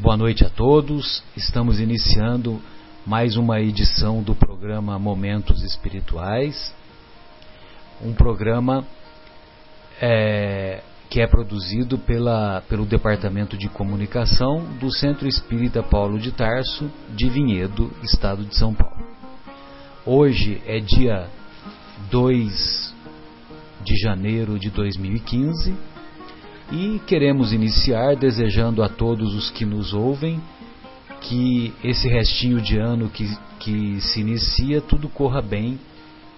Boa noite a todos. Estamos iniciando mais uma edição do programa Momentos Espirituais, um programa é, que é produzido pela, pelo Departamento de Comunicação do Centro Espírita Paulo de Tarso, de Vinhedo, Estado de São Paulo. Hoje é dia 2 de janeiro de 2015 e queremos iniciar desejando a todos os que nos ouvem que esse restinho de ano que, que se inicia tudo corra bem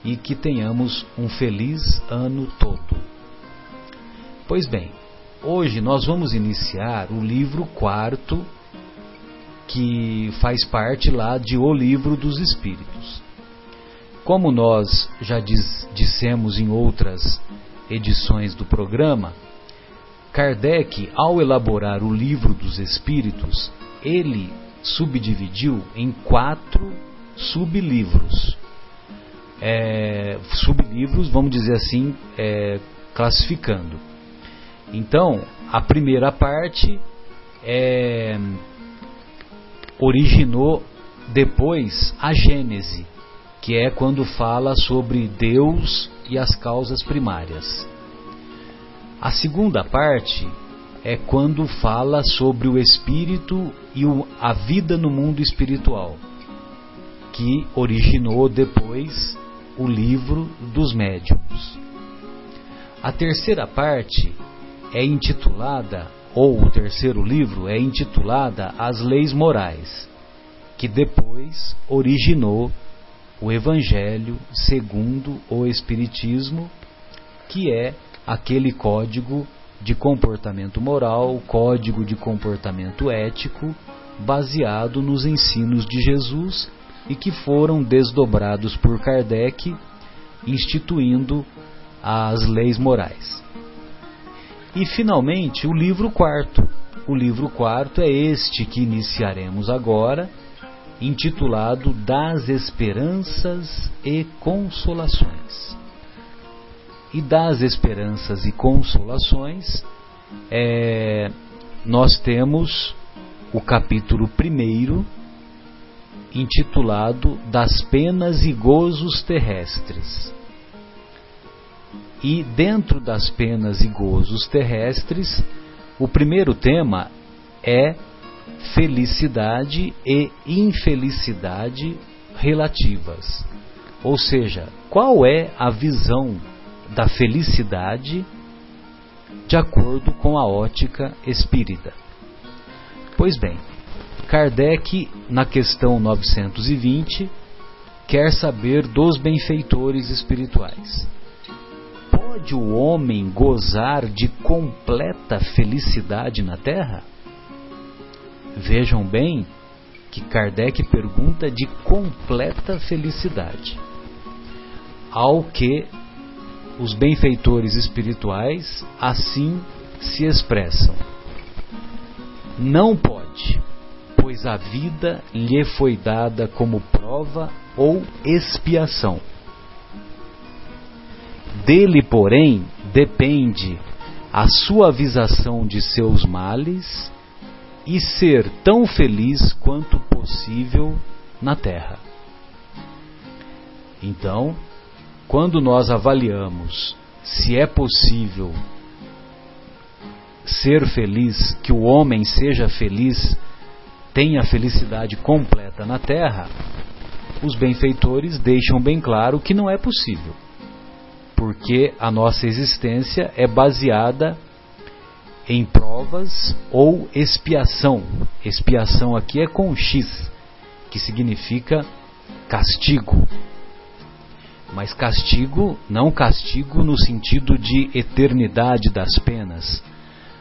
e que tenhamos um feliz ano todo. Pois bem, hoje nós vamos iniciar o livro quarto que faz parte lá de O Livro dos Espíritos. Como nós já diz, dissemos em outras edições do programa, Kardec, ao elaborar o Livro dos Espíritos, ele subdividiu em quatro sublivros. É, sublivros, vamos dizer assim, é, classificando. Então, a primeira parte é, originou depois a Gênese, que é quando fala sobre Deus e as causas primárias. A segunda parte é quando fala sobre o espírito e a vida no mundo espiritual, que originou depois o livro dos médiuns. A terceira parte é intitulada, ou o terceiro livro é intitulada As Leis Morais, que depois originou o Evangelho segundo o Espiritismo, que é aquele código de comportamento moral, código de comportamento ético, baseado nos ensinos de Jesus e que foram desdobrados por Kardec, instituindo as leis morais. E finalmente o livro quarto. O livro quarto é este que iniciaremos agora, intitulado Das Esperanças e Consolações e das esperanças e consolações, é, nós temos o capítulo primeiro, intitulado Das Penas e Gozos Terrestres. E dentro das penas e gozos terrestres, o primeiro tema é felicidade e infelicidade relativas. Ou seja, qual é a visão da felicidade de acordo com a ótica espírita. Pois bem, Kardec, na questão 920, quer saber dos benfeitores espirituais. Pode o homem gozar de completa felicidade na Terra? Vejam bem que Kardec pergunta de completa felicidade. Ao que os benfeitores espirituais assim se expressam. Não pode, pois a vida lhe foi dada como prova ou expiação. Dele, porém, depende a suavização de seus males e ser tão feliz quanto possível na terra. Então, quando nós avaliamos se é possível ser feliz, que o homem seja feliz, tenha felicidade completa na terra, os benfeitores deixam bem claro que não é possível. Porque a nossa existência é baseada em provas ou expiação. Expiação aqui é com X, que significa castigo. Mas castigo, não castigo no sentido de eternidade das penas,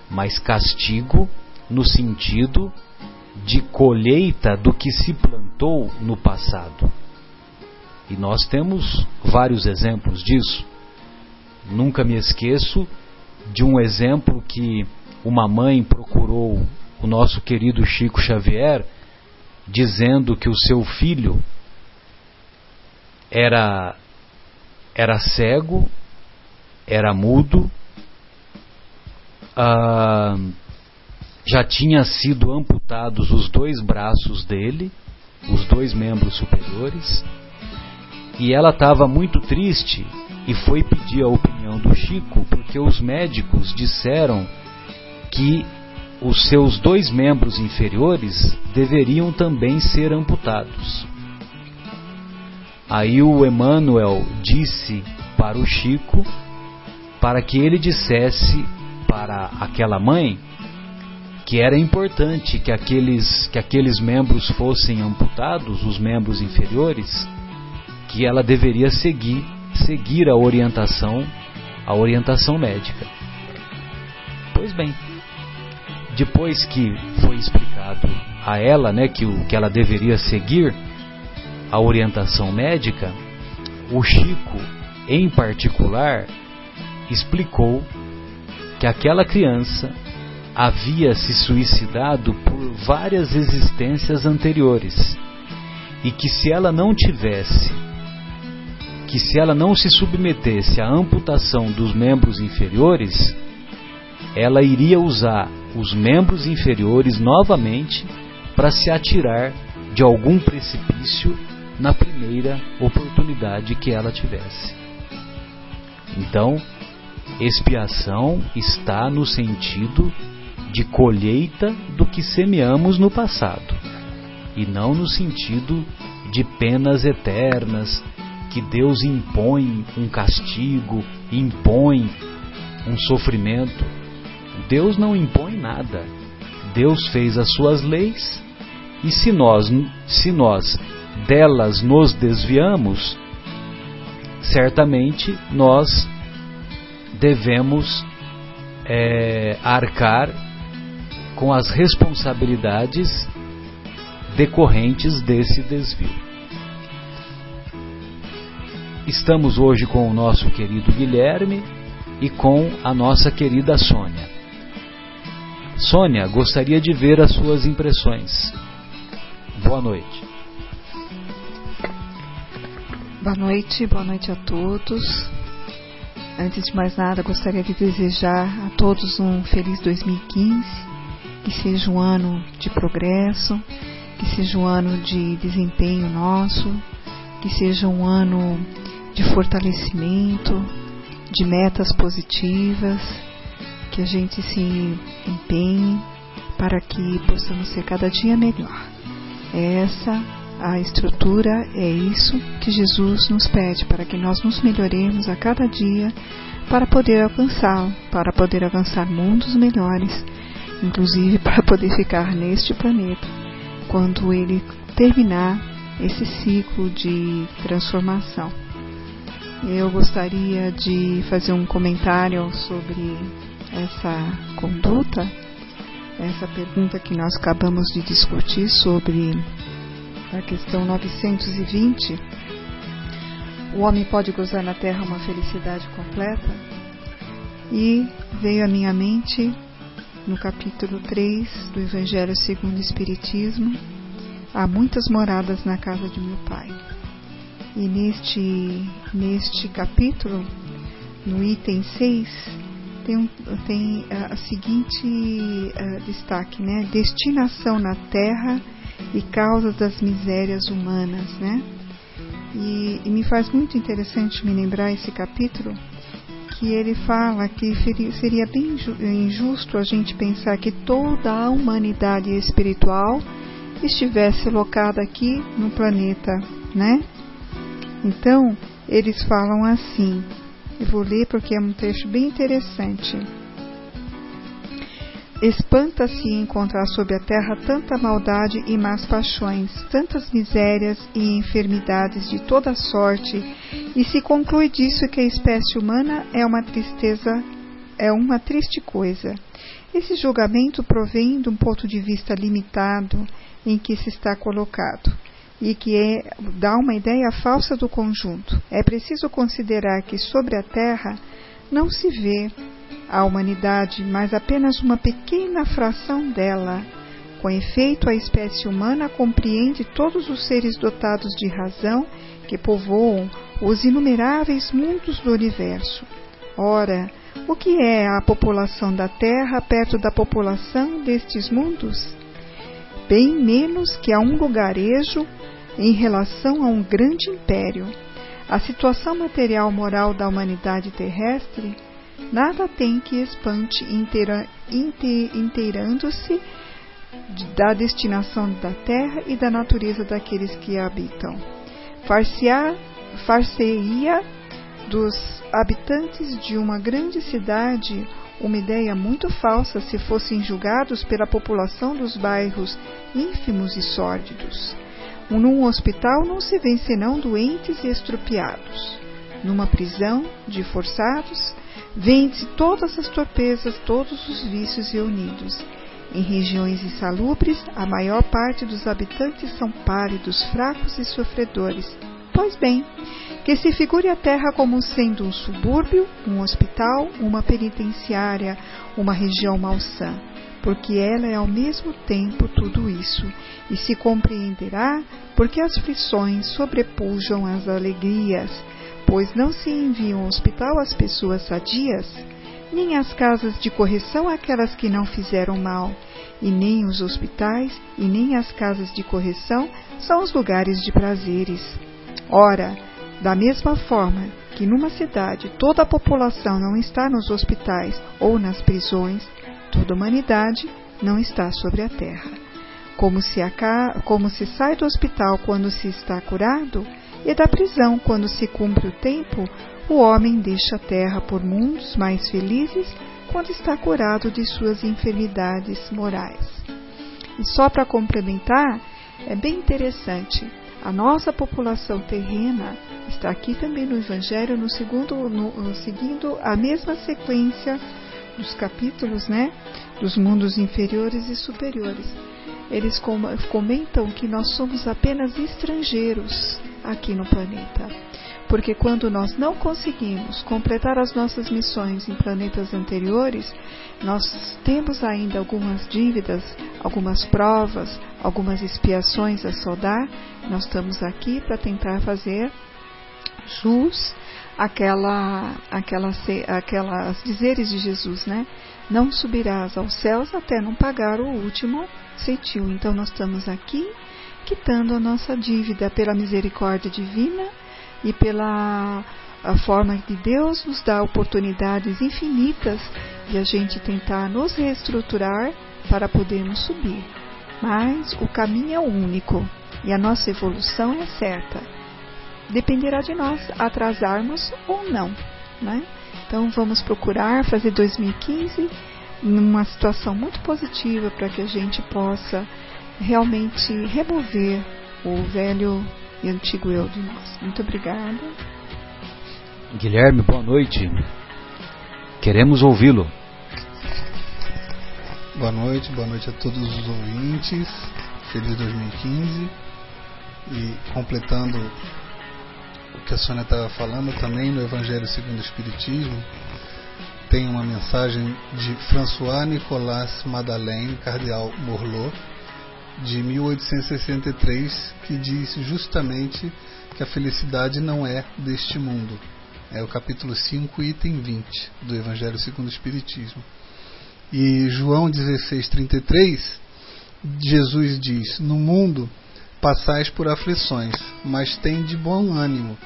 mas castigo no sentido de colheita do que se plantou no passado. E nós temos vários exemplos disso. Nunca me esqueço de um exemplo que uma mãe procurou o nosso querido Chico Xavier, dizendo que o seu filho era era cego, era mudo, ah, já tinha sido amputados os dois braços dele, os dois membros superiores, e ela estava muito triste e foi pedir a opinião do Chico porque os médicos disseram que os seus dois membros inferiores deveriam também ser amputados. Aí o Emmanuel disse para o Chico para que ele dissesse para aquela mãe que era importante que aqueles, que aqueles membros fossem amputados, os membros inferiores, que ela deveria seguir seguir a orientação a orientação médica. Pois bem, depois que foi explicado a ela, né, que o que ela deveria seguir a orientação médica, o Chico, em particular, explicou que aquela criança havia se suicidado por várias existências anteriores e que se ela não tivesse que se ela não se submetesse à amputação dos membros inferiores, ela iria usar os membros inferiores novamente para se atirar de algum precipício na primeira oportunidade que ela tivesse. Então, expiação está no sentido de colheita do que semeamos no passado, e não no sentido de penas eternas, que Deus impõe um castigo, impõe um sofrimento. Deus não impõe nada. Deus fez as suas leis e se nós, se nós delas nos desviamos, certamente nós devemos é, arcar com as responsabilidades decorrentes desse desvio. Estamos hoje com o nosso querido Guilherme e com a nossa querida Sônia. Sônia, gostaria de ver as suas impressões. Boa noite. Boa noite, boa noite a todos. Antes de mais nada, gostaria de desejar a todos um feliz 2015, que seja um ano de progresso, que seja um ano de desempenho nosso, que seja um ano de fortalecimento, de metas positivas, que a gente se empenhe para que possamos ser cada dia melhor. Essa a estrutura, é isso que Jesus nos pede para que nós nos melhoremos a cada dia para poder alcançá-lo, para poder alcançar mundos melhores, inclusive para poder ficar neste planeta quando ele terminar esse ciclo de transformação. Eu gostaria de fazer um comentário sobre essa conduta, essa pergunta que nós acabamos de discutir sobre a questão 920. O homem pode gozar na terra uma felicidade completa? E veio à minha mente, no capítulo 3 do Evangelho segundo o Espiritismo, há muitas moradas na casa de meu pai. E neste, neste capítulo, no item 6, tem, tem a, seguinte uh, destaque, né? Destinação na terra e causas das misérias humanas, né? E, e me faz muito interessante me lembrar esse capítulo, que ele fala que seria bem injusto a gente pensar que toda a humanidade espiritual estivesse locada aqui no planeta, né? Então, eles falam assim. Eu vou ler porque é um trecho bem interessante. Espanta-se encontrar sobre a terra tanta maldade e más paixões, tantas misérias e enfermidades de toda sorte, e se conclui disso que a espécie humana é uma tristeza, é uma triste coisa. Esse julgamento provém de um ponto de vista limitado em que se está colocado e que é, dá uma ideia falsa do conjunto. É preciso considerar que sobre a Terra não se vê a humanidade, mas apenas uma pequena fração dela. Com efeito, a espécie humana compreende todos os seres dotados de razão que povoam os inumeráveis mundos do universo. Ora, O que é a população da Terra perto da população destes mundos? Bem menos que a um lugarejo em relação a um grande império. A situação material moral da humanidade terrestre nada tem que espante inteira, inte, inteirando-se da destinação da terra e da natureza daqueles que a habitam. Far-se-ia dos habitantes de uma grande cidade uma ideia muito falsa se fossem julgados pela população dos bairros ínfimos e sórdidos. Num hospital não se vê senão doentes e estropiados. Numa prisão de forçados, vende-se todas as torpezas, todos os vícios reunidos. Em regiões insalubres, a maior parte dos habitantes são pálidos, fracos e sofredores. Pois bem, que se figure a Terra como sendo um subúrbio, um hospital, uma penitenciária, uma região malsã, porque ela é ao mesmo tempo tudo isso, e se compreenderá porque as aflições sobrepujam as alegrias, pois não se enviam ao hospital as pessoas sadias, nem as casas de correção aquelas que não fizeram mal, e nem os hospitais e nem as casas de correção são os lugares de prazeres. Ora, da mesma forma que numa cidade toda a população não está nos hospitais ou nas prisões, toda a humanidade não está sobre a terra. Como se, como se sai do hospital quando se está curado, e da prisão quando se cumpre o tempo, o homem deixa a terra por mundos mais felizes quando está curado de suas enfermidades morais. E só para complementar, é bem interessante. A nossa população terrena está aqui também no Evangelho, no segundo, no, seguindo a mesma sequência dos capítulos, né, dos mundos inferiores e superiores. Eles comentam que nós somos apenas estrangeiros aqui no planeta porque quando nós não conseguimos completar as nossas missões em planetas anteriores, nós temos ainda algumas dívidas, algumas provas, algumas expiações a soldar. Nós estamos aqui para tentar fazer jus aquela, aquela, aquelas dizeres de Jesus, né? Não subirás aos céus até não pagar o último centil. Então nós estamos aqui quitando a nossa dívida pela misericórdia divina e pela forma que Deus nos dá oportunidades infinitas de a gente tentar nos reestruturar para podermos subir. Mas o caminho é único e a nossa evolução é certa. Dependerá de nós atrasarmos ou não. Né? Então vamos procurar fazer 2015 numa situação muito positiva para que a gente possa realmente remover o velho e antigo eu de nós. Muito obrigada. Guilherme, boa noite. Queremos ouvi-lo. Boa noite, boa noite a todos os ouvintes. Feliz 2015. E completando o que a Sônia estava falando também no Evangelho segundo o Espiritismo, tem uma mensagem de François Nicolas Madeleine, cardeal Morlot, de 1863 que diz justamente que a felicidade não é deste mundo. É o capítulo 5, item 20 do Evangelho segundo o Espiritismo. E João 16:33, Jesus diz: "No mundo passais por aflições, mas tem de bom ânimo.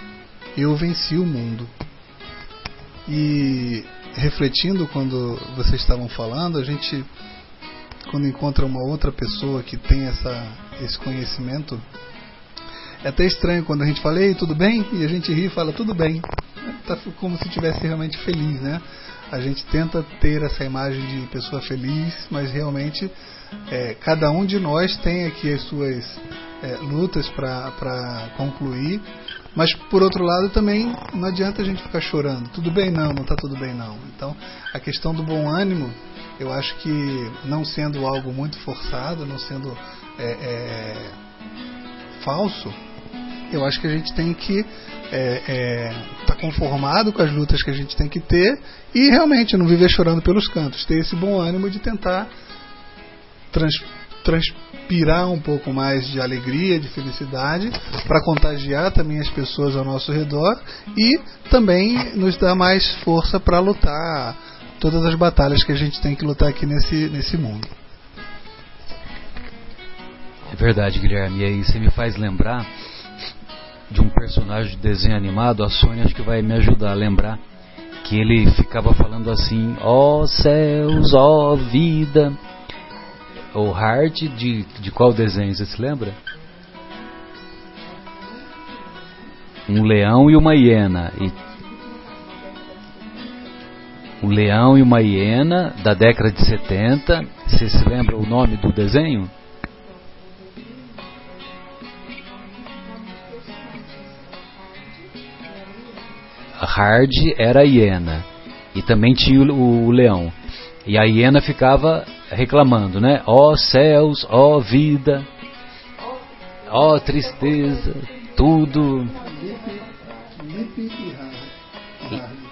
Eu venci o mundo." E refletindo quando vocês estavam falando, a gente quando encontra uma outra pessoa que tem essa, esse conhecimento, é até estranho quando a gente fala, ei, tudo bem? E a gente ri e fala, tudo bem. Tá como se estivesse realmente feliz, né? A gente tenta ter essa imagem de pessoa feliz, mas realmente é, cada um de nós tem aqui as suas é, lutas para concluir. Mas por outro lado também não adianta a gente ficar chorando. Tudo bem não, não está tudo bem não. Então a questão do bom ânimo eu acho que não sendo algo muito forçado, não sendo é, é, falso, eu acho que a gente tem que estar é, é, tá conformado com as lutas que a gente tem que ter e realmente não viver chorando pelos cantos, ter esse bom ânimo de tentar trans, transpirar um pouco mais de alegria, de felicidade, para contagiar também as pessoas ao nosso redor e também nos dar mais força para lutar todas as batalhas que a gente tem que lutar aqui nesse, nesse mundo. É verdade, Guilherme. E aí você me faz lembrar de um personagem de desenho animado, a Sônia acho que vai me ajudar a lembrar, que ele ficava falando assim, ó oh, céus, ó oh, vida. O Hard de, de qual desenho, você se lembra? Um leão e uma hiena. E um leão e uma hiena da década de 70. Você se lembra o nome do desenho? Hard era a hiena e também tinha o, o leão. E a hiena ficava reclamando, né? Ó oh, céus, ó oh, vida, ó oh, tristeza, tudo. E.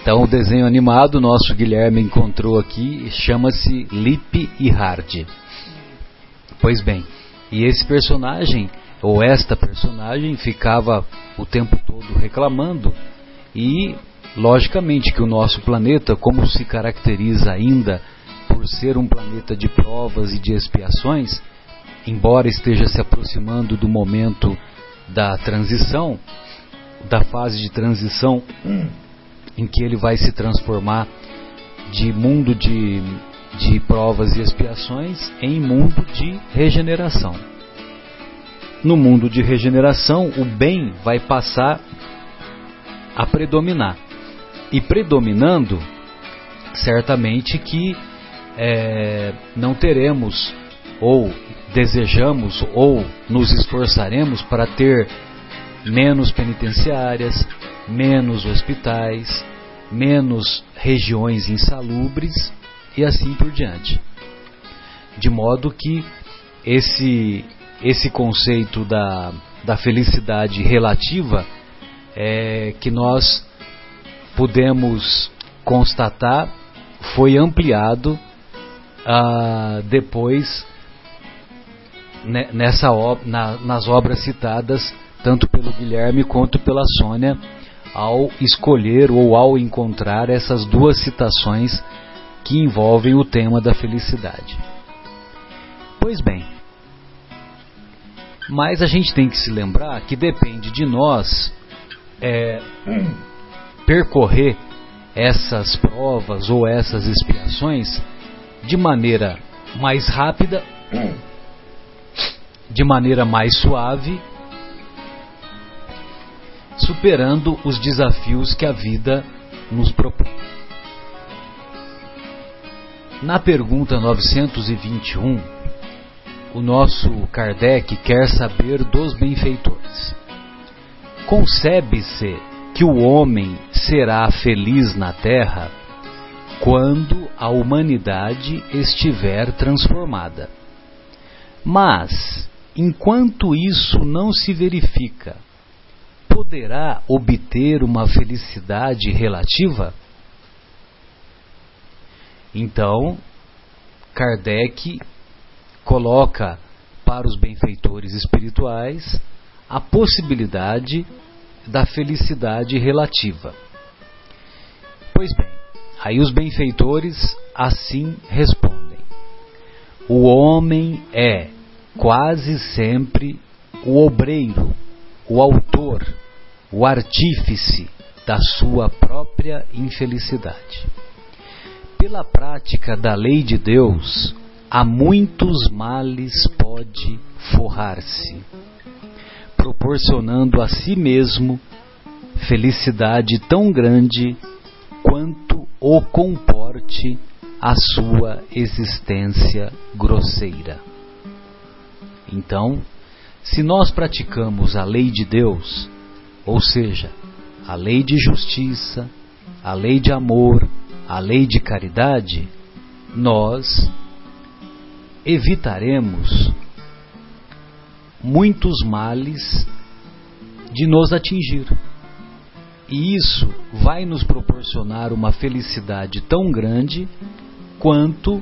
Então o desenho animado nosso Guilherme encontrou aqui chama-se Lip e Hard. Pois bem, e esse personagem ou esta personagem ficava o tempo todo reclamando e logicamente que o nosso planeta, como se caracteriza ainda por ser um planeta de provas e de expiações, embora esteja se aproximando do momento da transição, da fase de transição em que ele vai se transformar de mundo de, de provas e expiações em mundo de regeneração no mundo de regeneração, o bem vai passar a predominar. E predominando, certamente que é, não teremos, ou desejamos, ou nos esforçaremos para ter menos penitenciárias, menos hospitais, menos regiões insalubres e assim por diante. De modo que esse esse conceito da, da felicidade relativa é, que nós podemos constatar foi ampliado ah, depois né, nessa na, nas obras citadas tanto pelo Guilherme quanto pela Sônia ao escolher ou ao encontrar essas duas citações que envolvem o tema da felicidade. Pois bem, mas a gente tem que se lembrar que depende de nós é, percorrer essas provas ou essas expiações de maneira mais rápida, de maneira mais suave, superando os desafios que a vida nos propõe. Na pergunta 921, o nosso Kardec quer saber dos benfeitores. Concebe-se que o homem será feliz na terra quando a humanidade estiver transformada. Mas, enquanto isso não se verifica, poderá obter uma felicidade relativa? Então, Kardec coloca para os benfeitores espirituais a possibilidade da felicidade relativa. Pois bem, aí os benfeitores assim respondem: O homem é quase sempre o obreiro, o autor, o artífice da sua própria infelicidade. Pela prática da lei de Deus, a muitos males pode forrar-se, proporcionando a si mesmo felicidade tão grande quanto o comporte a sua existência grosseira. Então, se nós praticamos a lei de Deus, ou seja, a lei de justiça, a lei de amor, a lei de caridade, nós evitaremos muitos males de nos atingir. E isso vai nos proporcionar uma felicidade tão grande quanto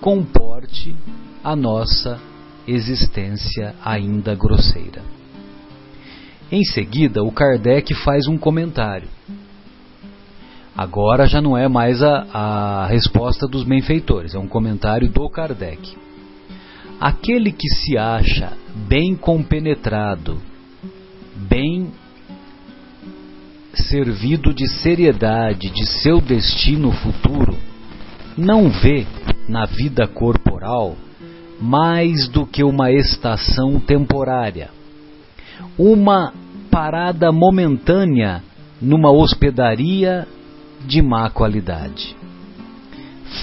comporte a nossa existência ainda grosseira. Em seguida, o Kardec faz um comentário. Agora já não é mais a, a resposta dos benfeitores, é um comentário do Kardec. Aquele que se acha bem compenetrado, bem servido de seriedade de seu destino futuro, não vê na vida corporal mais do que uma estação temporária, uma parada momentânea numa hospedaria de má qualidade.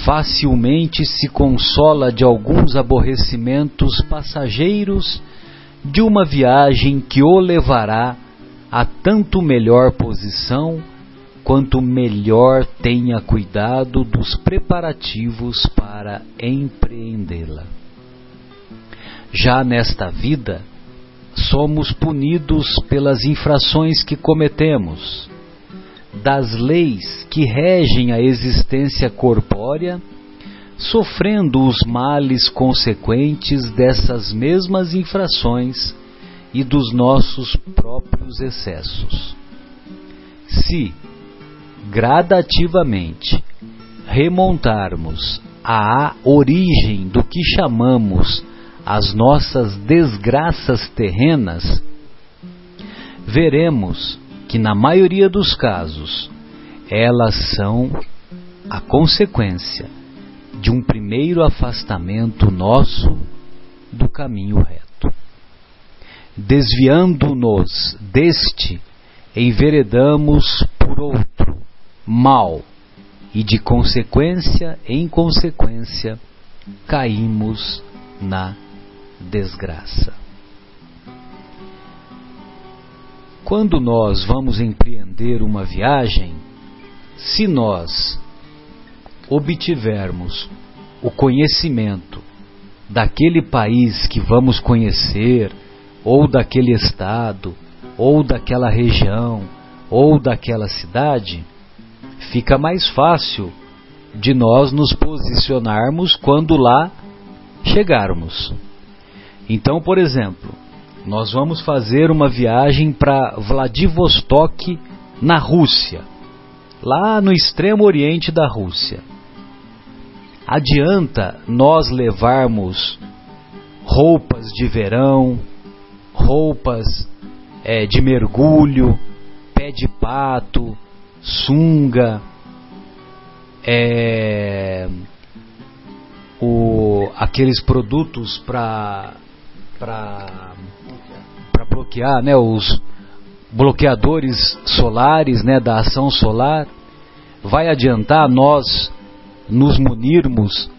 Facilmente se consola de alguns aborrecimentos passageiros de uma viagem que o levará a tanto melhor posição quanto melhor tenha cuidado dos preparativos para empreendê-la. Já nesta vida, somos punidos pelas infrações que cometemos, das leis que regem a existência corpórea, sofrendo os males consequentes dessas mesmas infrações e dos nossos próprios excessos. Se, gradativamente, remontarmos à origem do que chamamos as nossas desgraças terrenas, veremos que, na maioria dos casos, elas são a consequência de um primeiro afastamento nosso do caminho reto. Desviando-nos deste, enveredamos por outro, mal, e de consequência em consequência caímos na desgraça. Quando nós vamos empreender uma viagem, se nós obtivermos o conhecimento daquele país que vamos conhecer, ou daquele estado, ou daquela região, ou daquela cidade, fica mais fácil de nós nos posicionarmos quando lá chegarmos. Então, por exemplo, nós vamos fazer uma viagem para Vladivostok, na Rússia, lá no extremo oriente da Rússia. Adianta nós levarmos roupas de verão, roupas é, de mergulho, pé de pato, sunga, é, o, aqueles produtos para para bloquear né, os bloqueadores solares né, da ação solar, vai adiantar nós nos munirmos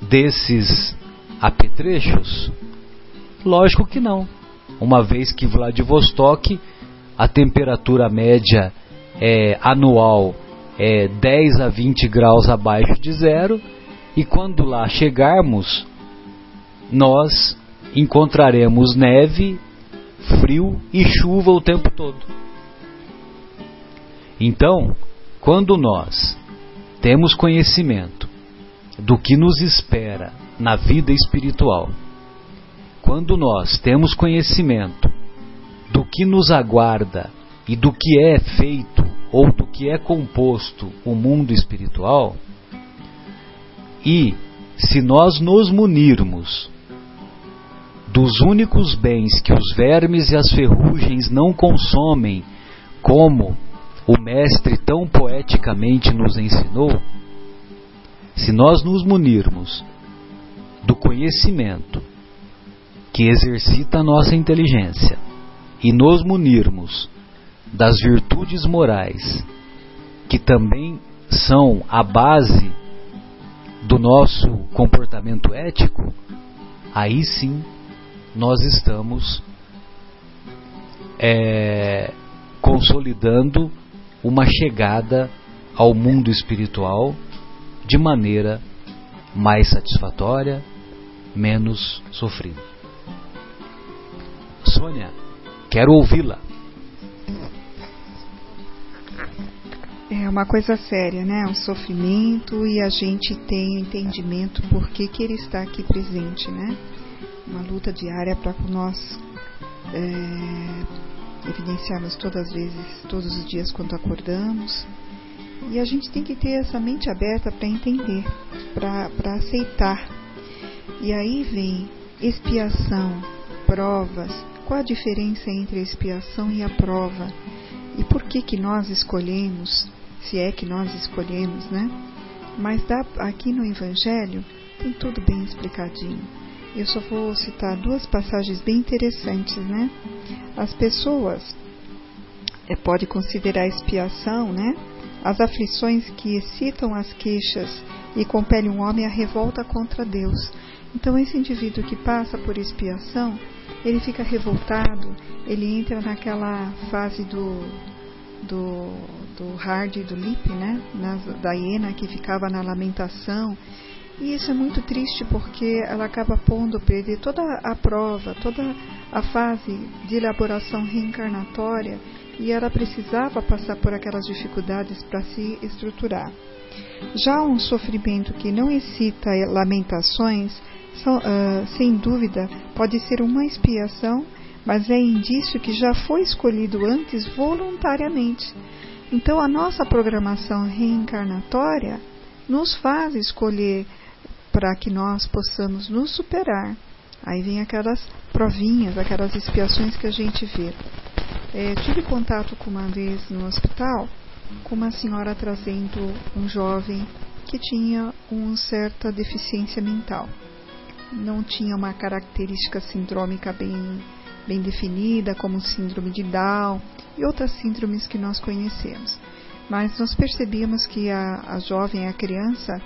desses apetrechos? Lógico que não. Uma vez que Vladivostok, a temperatura média é, anual é 10 a 20 graus abaixo de zero, e quando lá chegarmos, nós encontraremos neve, frio e chuva o tempo todo. Então, quando nós temos conhecimento do que nos espera na vida espiritual, quando nós temos conhecimento do que nos aguarda e do que é feito ou do que é composto o mundo espiritual, e se nós nos munirmos dos únicos bens que os vermes e as ferrugens não consomem, como o Mestre tão poeticamente nos ensinou, se nós nos munirmos do conhecimento que exercita a nossa inteligência e nos munirmos das virtudes morais que também são a base do nosso comportamento ético, aí sim nós estamos é, consolidando uma chegada ao mundo espiritual de maneira mais satisfatória, menos sofrida. Sônia, quero ouvi-la. é uma coisa séria, né? Um sofrimento e a gente tem entendimento por que, que ele está aqui presente, né? Uma luta diária para nós é, evidenciarmos todas as vezes, todos os dias quando acordamos. E a gente tem que ter essa mente aberta para entender, para aceitar. E aí vem expiação, provas. Qual a diferença entre a expiação e a prova? E por que que nós escolhemos, se é que nós escolhemos, né? Mas dá, aqui no Evangelho tem tudo bem explicadinho. Eu só vou citar duas passagens bem interessantes, né? As pessoas é, pode considerar expiação, né? As aflições que excitam as queixas e compelem um homem à revolta contra Deus. Então esse indivíduo que passa por expiação, ele fica revoltado, ele entra naquela fase do do, do hard e do lip, né? Na, da hiena que ficava na lamentação e isso é muito triste porque ela acaba pondo perder toda a prova, toda a fase de elaboração reencarnatória e ela precisava passar por aquelas dificuldades para se estruturar. Já um sofrimento que não excita lamentações, uh, sem dúvida, pode ser uma expiação, mas é indício que já foi escolhido antes voluntariamente. Então, a nossa programação reencarnatória nos faz escolher para que nós possamos nos superar. Aí vem aquelas provinhas, aquelas expiações que a gente vê. É, tive contato com uma vez no hospital com uma senhora trazendo um jovem que tinha uma certa deficiência mental. Não tinha uma característica sindrômica bem, bem definida, como síndrome de Down e outras síndromes que nós conhecemos. Mas nós percebíamos que a, a jovem, a criança,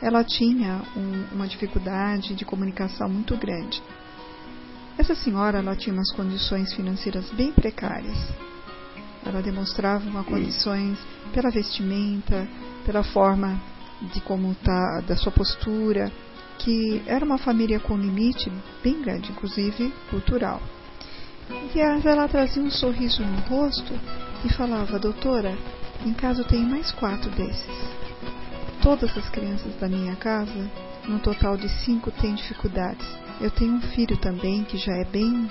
ela tinha um, uma dificuldade de comunicação muito grande. Essa senhora ela tinha umas condições financeiras bem precárias. Ela demonstrava uma condições pela vestimenta, pela forma de como tá, da sua postura, que era uma família com limite bem grande, inclusive cultural. E ela trazia um sorriso no rosto e falava: Doutora, em casa eu tenho mais quatro desses. Todas as crianças da minha casa, no total de cinco, têm dificuldades. Eu tenho um filho também que já é bem,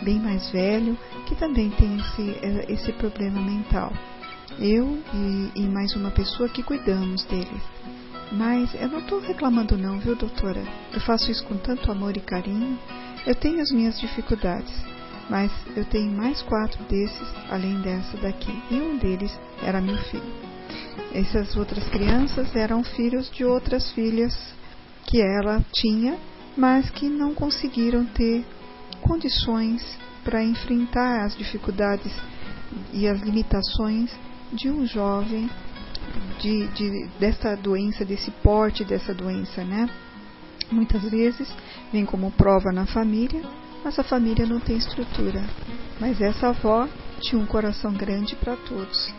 bem mais velho, que também tem esse, eh, esse problema mental. Eu e, e mais uma pessoa que cuidamos dele. Mas eu não estou reclamando não, viu, doutora? Eu faço isso com tanto amor e carinho. Eu tenho as minhas dificuldades, mas eu tenho mais quatro desses, além dessa daqui. E um deles era meu filho. Essas outras crianças eram filhos de outras filhas que ela tinha, mas que não conseguiram ter condições para enfrentar as dificuldades e as limitações de um jovem de, de, dessa doença, desse porte dessa doença, né? Muitas vezes vem como prova na família, mas a família não tem estrutura. Mas essa avó tinha um coração grande para todos.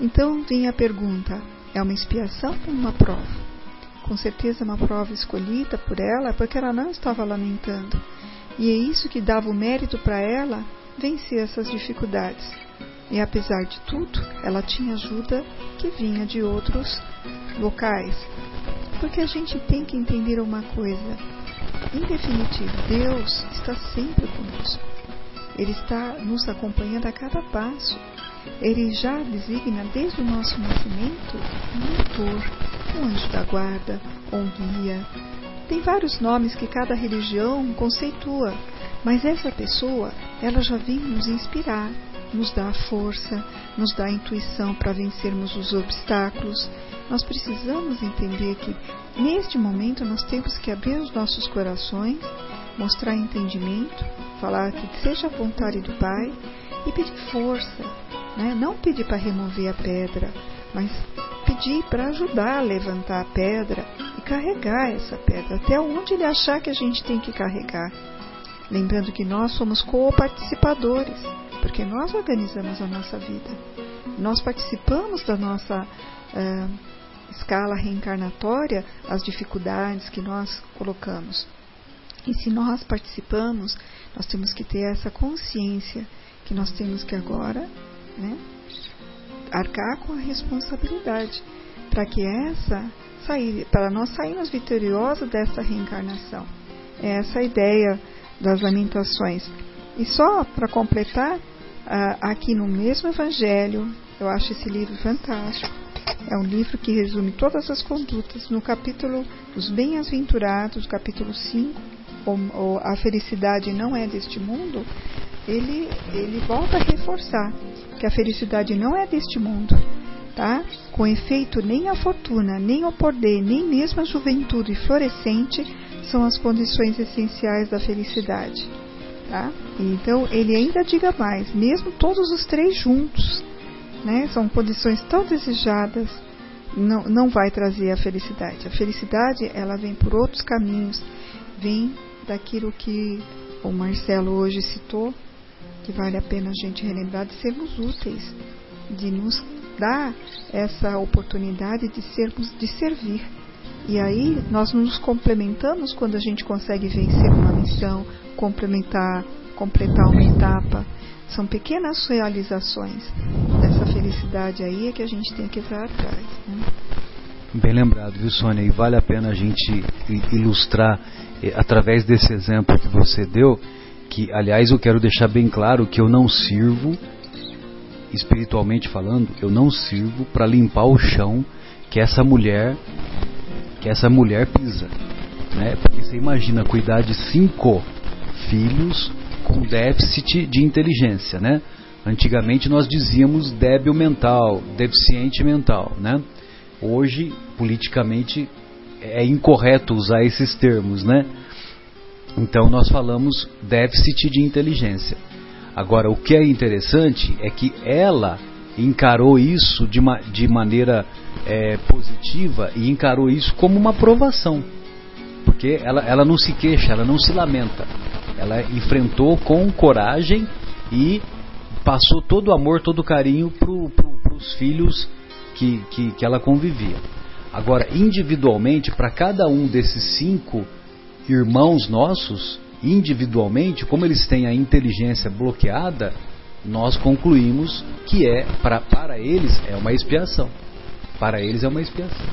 Então vem a pergunta: é uma expiação ou uma prova? Com certeza uma prova escolhida por ela porque ela não estava lamentando. E é isso que dava o mérito para ela vencer essas dificuldades. E apesar de tudo, ela tinha ajuda que vinha de outros locais. Porque a gente tem que entender uma coisa: em definitivo, Deus está sempre conosco. Ele está nos acompanhando a cada passo ele já designa desde o nosso nascimento um mentor, um anjo da guarda, um guia. Tem vários nomes que cada religião conceitua, mas essa pessoa, ela já vem nos inspirar, nos dá força, nos dá intuição para vencermos os obstáculos. Nós precisamos entender que neste momento nós temos que abrir os nossos corações, mostrar entendimento, falar que seja a vontade do Pai e pedir força, né? Não pedir para remover a pedra, mas pedir para ajudar a levantar a pedra e carregar essa pedra até onde ele achar que a gente tem que carregar. Lembrando que nós somos co-participadores, porque nós organizamos a nossa vida. Nós participamos da nossa uh, escala reencarnatória, as dificuldades que nós colocamos. E se nós participamos, nós temos que ter essa consciência que nós temos que agora né, arcar com a responsabilidade para que essa sair, para nós sairmos vitoriosos dessa reencarnação. É essa a ideia das lamentações. E só para completar, aqui no mesmo Evangelho, eu acho esse livro fantástico. É um livro que resume todas as condutas. No capítulo dos Bem-aventurados, capítulo 5, ou, a felicidade não é deste mundo, ele, ele volta a reforçar que a felicidade não é deste mundo. Tá? Com efeito, nem a fortuna, nem o poder, nem mesmo a juventude florescente são as condições essenciais da felicidade. Tá? Então, ele ainda diga mais, mesmo todos os três juntos, né, são condições tão desejadas, não, não vai trazer a felicidade. A felicidade, ela vem por outros caminhos, vem daquilo que o Marcelo hoje citou, que vale a pena a gente relembrar de sermos úteis, de nos dar essa oportunidade de sermos, de servir. E aí nós nos complementamos quando a gente consegue vencer uma missão, complementar, completar uma etapa. São pequenas realizações dessa felicidade aí é que a gente tem que estar atrás. Né? Bem lembrado, viu, Sônia? E vale a pena a gente ilustrar eh, através desse exemplo que você deu, que, aliás, eu quero deixar bem claro que eu não sirvo, espiritualmente falando, eu não sirvo para limpar o chão que essa mulher que essa mulher pisa, né? Porque você imagina cuidar de cinco filhos com déficit de inteligência, né? Antigamente nós dizíamos débil mental, deficiente mental, né? Hoje, politicamente, é incorreto usar esses termos, né? Então nós falamos déficit de inteligência. Agora, o que é interessante é que ela encarou isso de, ma de maneira é, positiva e encarou isso como uma provação. Porque ela, ela não se queixa, ela não se lamenta. Ela enfrentou com coragem e passou todo o amor, todo o carinho para os filhos que, que, que ela convivia. Agora, individualmente, para cada um desses cinco irmãos nossos, individualmente, como eles têm a inteligência bloqueada, nós concluímos que é para, para eles é uma expiação. Para eles é uma expiação.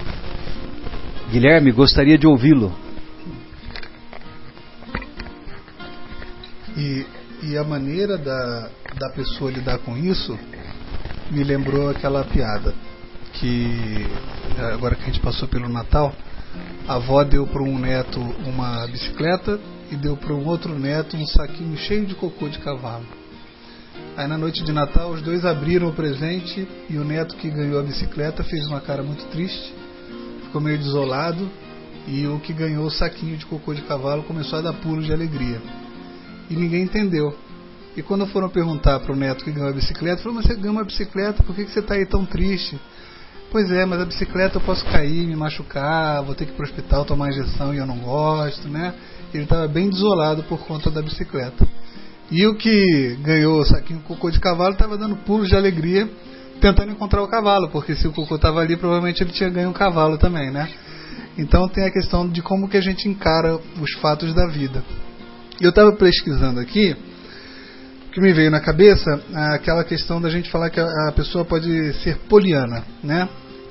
Guilherme, gostaria de ouvi-lo. E, e a maneira da, da pessoa lidar com isso me lembrou aquela piada que agora que a gente passou pelo Natal, a avó deu para um neto uma bicicleta e deu para um outro neto um saquinho cheio de cocô de cavalo. Aí na noite de Natal os dois abriram o presente e o neto que ganhou a bicicleta fez uma cara muito triste, ficou meio desolado e o que ganhou o saquinho de cocô de cavalo começou a dar pulos de alegria. E ninguém entendeu. E quando foram perguntar para o neto que ganhou a bicicleta, falou: Mas você ganhou uma bicicleta, por que, que você está aí tão triste? Pois é, mas a bicicleta eu posso cair, me machucar, vou ter que ir para o hospital tomar injeção e eu não gosto, né? Ele estava bem desolado por conta da bicicleta. E o que ganhou o saquinho cocô de cavalo estava dando pulos de alegria tentando encontrar o cavalo, porque se o cocô estava ali, provavelmente ele tinha ganho um cavalo também, né? Então tem a questão de como que a gente encara os fatos da vida. Eu estava pesquisando aqui, o que me veio na cabeça, aquela questão da gente falar que a pessoa pode ser poliana, né?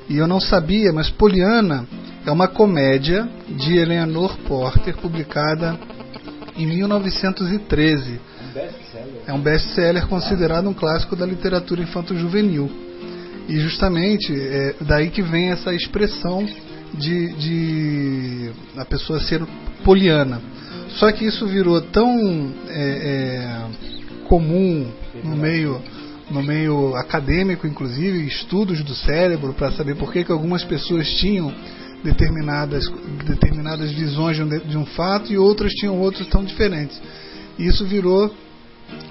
E eu não sabia, mas Poliana é uma comédia de Eleanor Porter, publicada em 1913 é um best-seller considerado um clássico da literatura infanto-juvenil. E justamente é daí que vem essa expressão de, de a pessoa ser poliana. Só que isso virou tão é, é, comum no meio no meio acadêmico, inclusive, estudos do cérebro para saber por que, que algumas pessoas tinham determinadas, determinadas visões de um, de um fato e outras tinham outros tão diferentes. E isso virou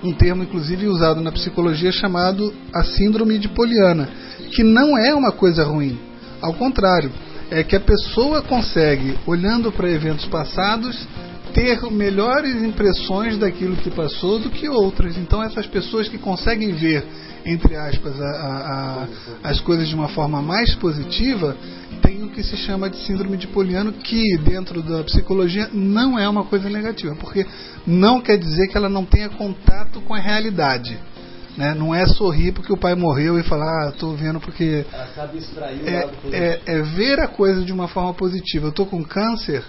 um termo inclusive usado na psicologia chamado a síndrome de Poliana, que não é uma coisa ruim. Ao contrário, é que a pessoa consegue, olhando para eventos passados, ter melhores impressões daquilo que passou do que outras. Então, essas pessoas que conseguem ver, entre aspas, a, a, a, as coisas de uma forma mais positiva, tem o que se chama de síndrome de Poliano, que dentro da psicologia não é uma coisa negativa, porque não quer dizer que ela não tenha contato com a realidade. Né? Não é sorrir porque o pai morreu e falar, ah, estou vendo porque. É, é, é, ver a coisa de uma forma positiva. Eu estou com câncer,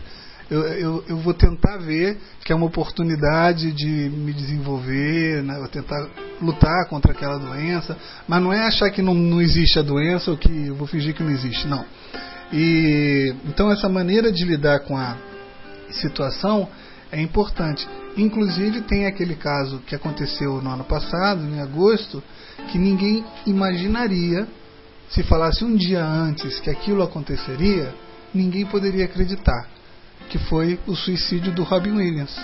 eu, eu, eu, vou tentar ver que é uma oportunidade de me desenvolver, né? eu tentar lutar contra aquela doença, mas não é achar que não, não existe a doença ou que eu vou fingir que não existe, não. E então essa maneira de lidar com a situação é importante. Inclusive tem aquele caso que aconteceu no ano passado, em agosto, que ninguém imaginaria se falasse um dia antes que aquilo aconteceria, ninguém poderia acreditar que foi o suicídio do Robin Williams,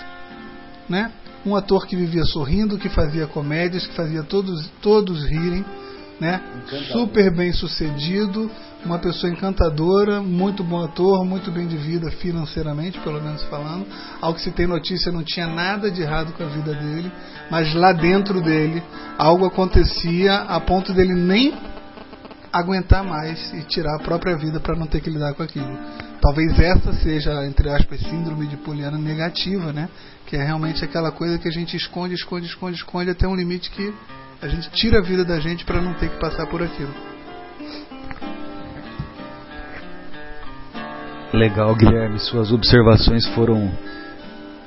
né? Um ator que vivia sorrindo, que fazia comédias, que fazia todos todos rirem, né? Super bem sucedido, uma pessoa encantadora, muito bom ator, muito bem de vida financeiramente, pelo menos falando. Ao que se tem notícia, não tinha nada de errado com a vida dele, mas lá dentro dele algo acontecia a ponto dele nem aguentar mais e tirar a própria vida para não ter que lidar com aquilo. Talvez essa seja, entre aspas, síndrome de Poliana negativa, né? Que é realmente aquela coisa que a gente esconde, esconde, esconde, esconde até um limite que a gente tira a vida da gente para não ter que passar por aquilo. Legal, Guilherme. Suas observações foram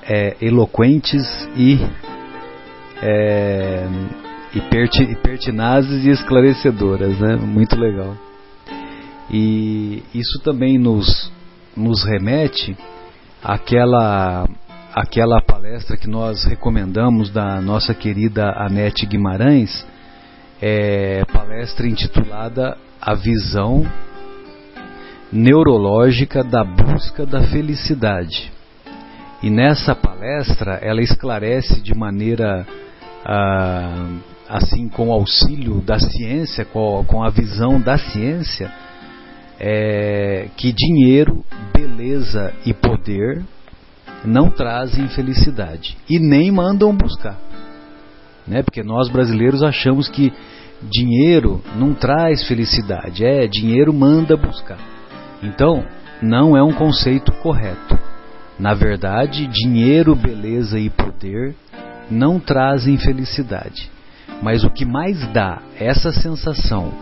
é, eloquentes e, é, e, perti, pertinazes e esclarecedoras, né? Muito legal. E isso também nos, nos remete àquela, àquela palestra que nós recomendamos da nossa querida Anete Guimarães, é, palestra intitulada A Visão Neurológica da Busca da Felicidade. E nessa palestra ela esclarece de maneira ah, assim com o auxílio da ciência, com, com a visão da ciência, é, que dinheiro, beleza e poder não trazem felicidade e nem mandam buscar. Né? Porque nós brasileiros achamos que dinheiro não traz felicidade, é, dinheiro manda buscar. Então, não é um conceito correto. Na verdade, dinheiro, beleza e poder não trazem felicidade. Mas o que mais dá essa sensação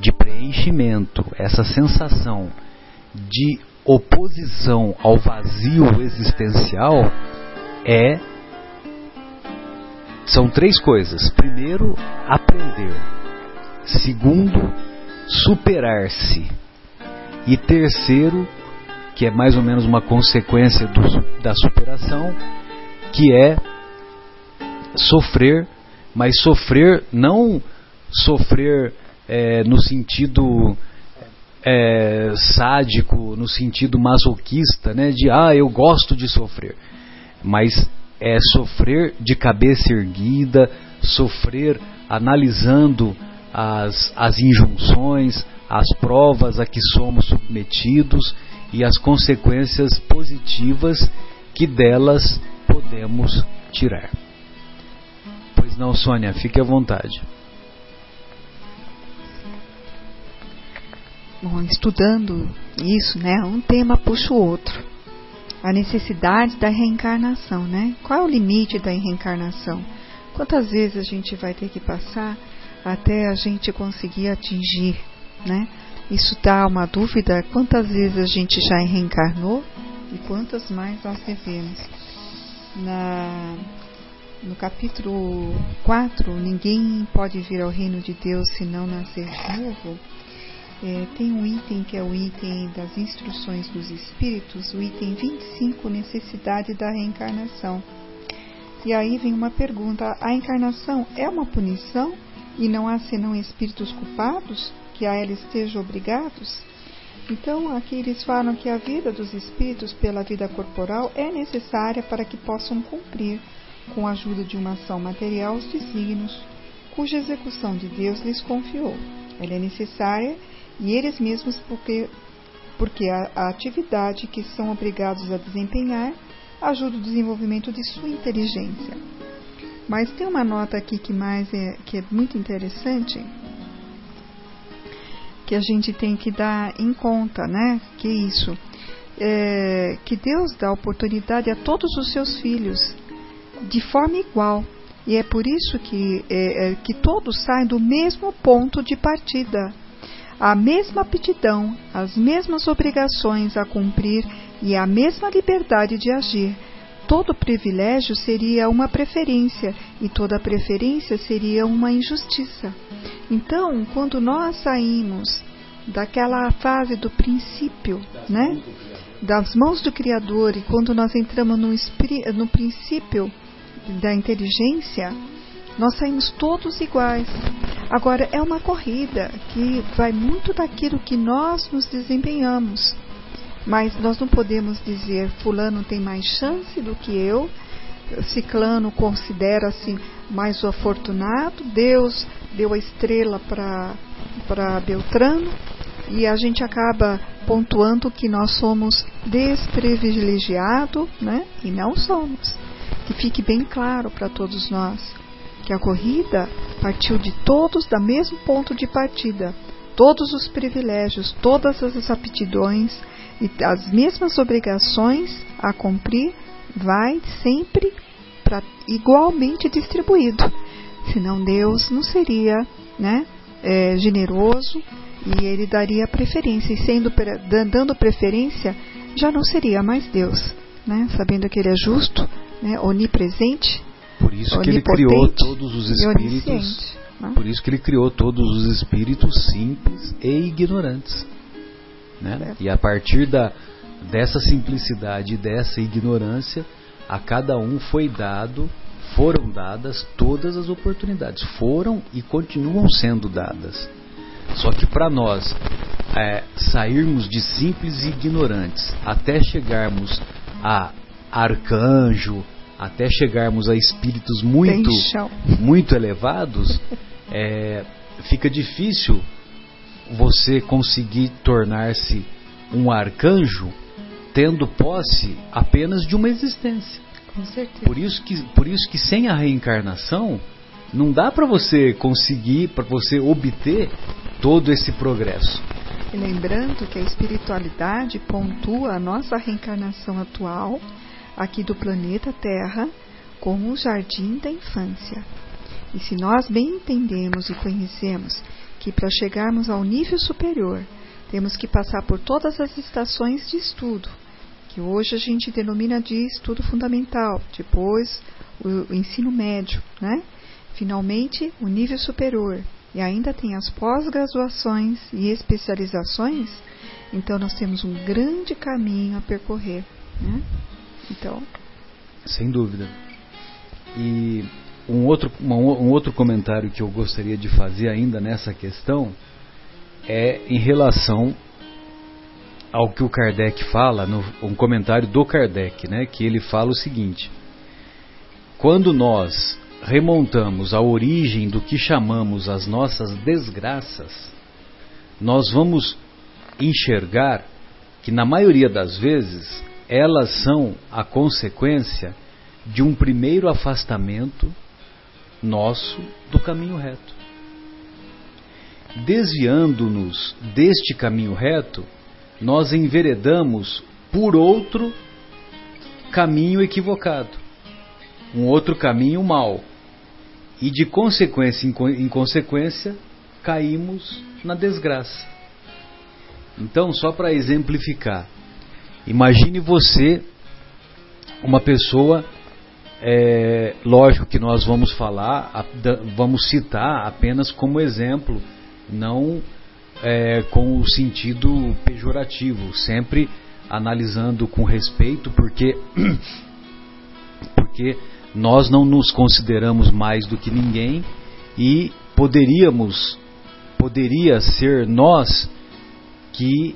de preenchimento, essa sensação de oposição ao vazio existencial é são três coisas. Primeiro, aprender. Segundo, superar-se. E terceiro, que é mais ou menos uma consequência do, da superação, que é sofrer, mas sofrer não sofrer é, no sentido é, sádico, no sentido masoquista, né, de ah, eu gosto de sofrer, mas é sofrer de cabeça erguida, sofrer analisando as, as injunções, as provas a que somos submetidos e as consequências positivas que delas podemos tirar. Não, Sônia, fique à vontade. Bom, estudando isso, né, um tema puxa o outro. A necessidade da reencarnação, né? Qual é o limite da reencarnação? Quantas vezes a gente vai ter que passar até a gente conseguir atingir, né? Isso dá uma dúvida, quantas vezes a gente já reencarnou e quantas mais nós devemos. Na, no capítulo 4, ninguém pode vir ao reino de Deus se não nascer de novo é, tem um item que é o item das instruções dos espíritos, o item 25, necessidade da reencarnação. E aí vem uma pergunta: a encarnação é uma punição e não há senão espíritos culpados que a ela estejam obrigados? Então, aqui eles falam que a vida dos espíritos pela vida corporal é necessária para que possam cumprir, com a ajuda de uma ação material, os desígnios cuja execução de Deus lhes confiou. Ela é necessária e eles mesmos porque, porque a, a atividade que são obrigados a desempenhar ajuda o desenvolvimento de sua inteligência. Mas tem uma nota aqui que mais é que é muito interessante que a gente tem que dar em conta, né? Que isso é, que Deus dá oportunidade a todos os seus filhos de forma igual. E é por isso que, é, é, que todos saem do mesmo ponto de partida. A mesma aptidão, as mesmas obrigações a cumprir e a mesma liberdade de agir. Todo privilégio seria uma preferência e toda preferência seria uma injustiça. Então, quando nós saímos daquela fase do princípio, né? Das mãos do Criador, e quando nós entramos no, no princípio da inteligência, nós saímos todos iguais. Agora, é uma corrida que vai muito daquilo que nós nos desempenhamos. Mas nós não podemos dizer fulano tem mais chance do que eu, ciclano considera-se mais o afortunado, Deus deu a estrela para Beltrano, e a gente acaba pontuando que nós somos desprivilegiados, né? E não somos. Que fique bem claro para todos nós que a corrida partiu de todos da mesmo ponto de partida, todos os privilégios, todas as aptidões e as mesmas obrigações a cumprir vai sempre para igualmente distribuído. Senão Deus não seria, né, é, generoso e ele daria preferência. E sendo dando preferência, já não seria mais Deus, né? Sabendo que ele é justo, né? onipresente. Por isso que ele criou todos os espíritos. Né? Por isso que ele criou todos os espíritos simples e ignorantes. Né? E a partir da, dessa simplicidade e dessa ignorância, a cada um foi dado, foram dadas todas as oportunidades. Foram e continuam sendo dadas. Só que para nós é, sairmos de simples e ignorantes até chegarmos a arcanjo, até chegarmos a espíritos muito, muito elevados, é, fica difícil você conseguir tornar-se um arcanjo tendo posse apenas de uma existência. Com certeza. Por isso que, por isso que sem a reencarnação não dá para você conseguir, para você obter todo esse progresso. E lembrando que a espiritualidade pontua a nossa reencarnação atual aqui do planeta Terra como o jardim da infância. E se nós bem entendemos e conhecemos que para chegarmos ao nível superior temos que passar por todas as estações de estudo, que hoje a gente denomina de estudo fundamental, depois o ensino médio, né? Finalmente, o nível superior, e ainda tem as pós-graduações e especializações, então nós temos um grande caminho a percorrer. Né? Então. Sem dúvida. E um outro, um outro comentário que eu gostaria de fazer ainda nessa questão é em relação ao que o Kardec fala, no, um comentário do Kardec, né, que ele fala o seguinte: quando nós remontamos a origem do que chamamos as nossas desgraças, nós vamos enxergar que, na maioria das vezes, elas são a consequência de um primeiro afastamento nosso do caminho reto. Desviando-nos deste caminho reto, nós enveredamos por outro caminho equivocado, um outro caminho mau, e de consequência em consequência caímos na desgraça. Então, só para exemplificar, imagine você, uma pessoa, é, lógico que nós vamos falar, vamos citar apenas como exemplo, não é, com o sentido pejorativo, sempre analisando com respeito, porque porque nós não nos consideramos mais do que ninguém e poderíamos, poderia ser nós que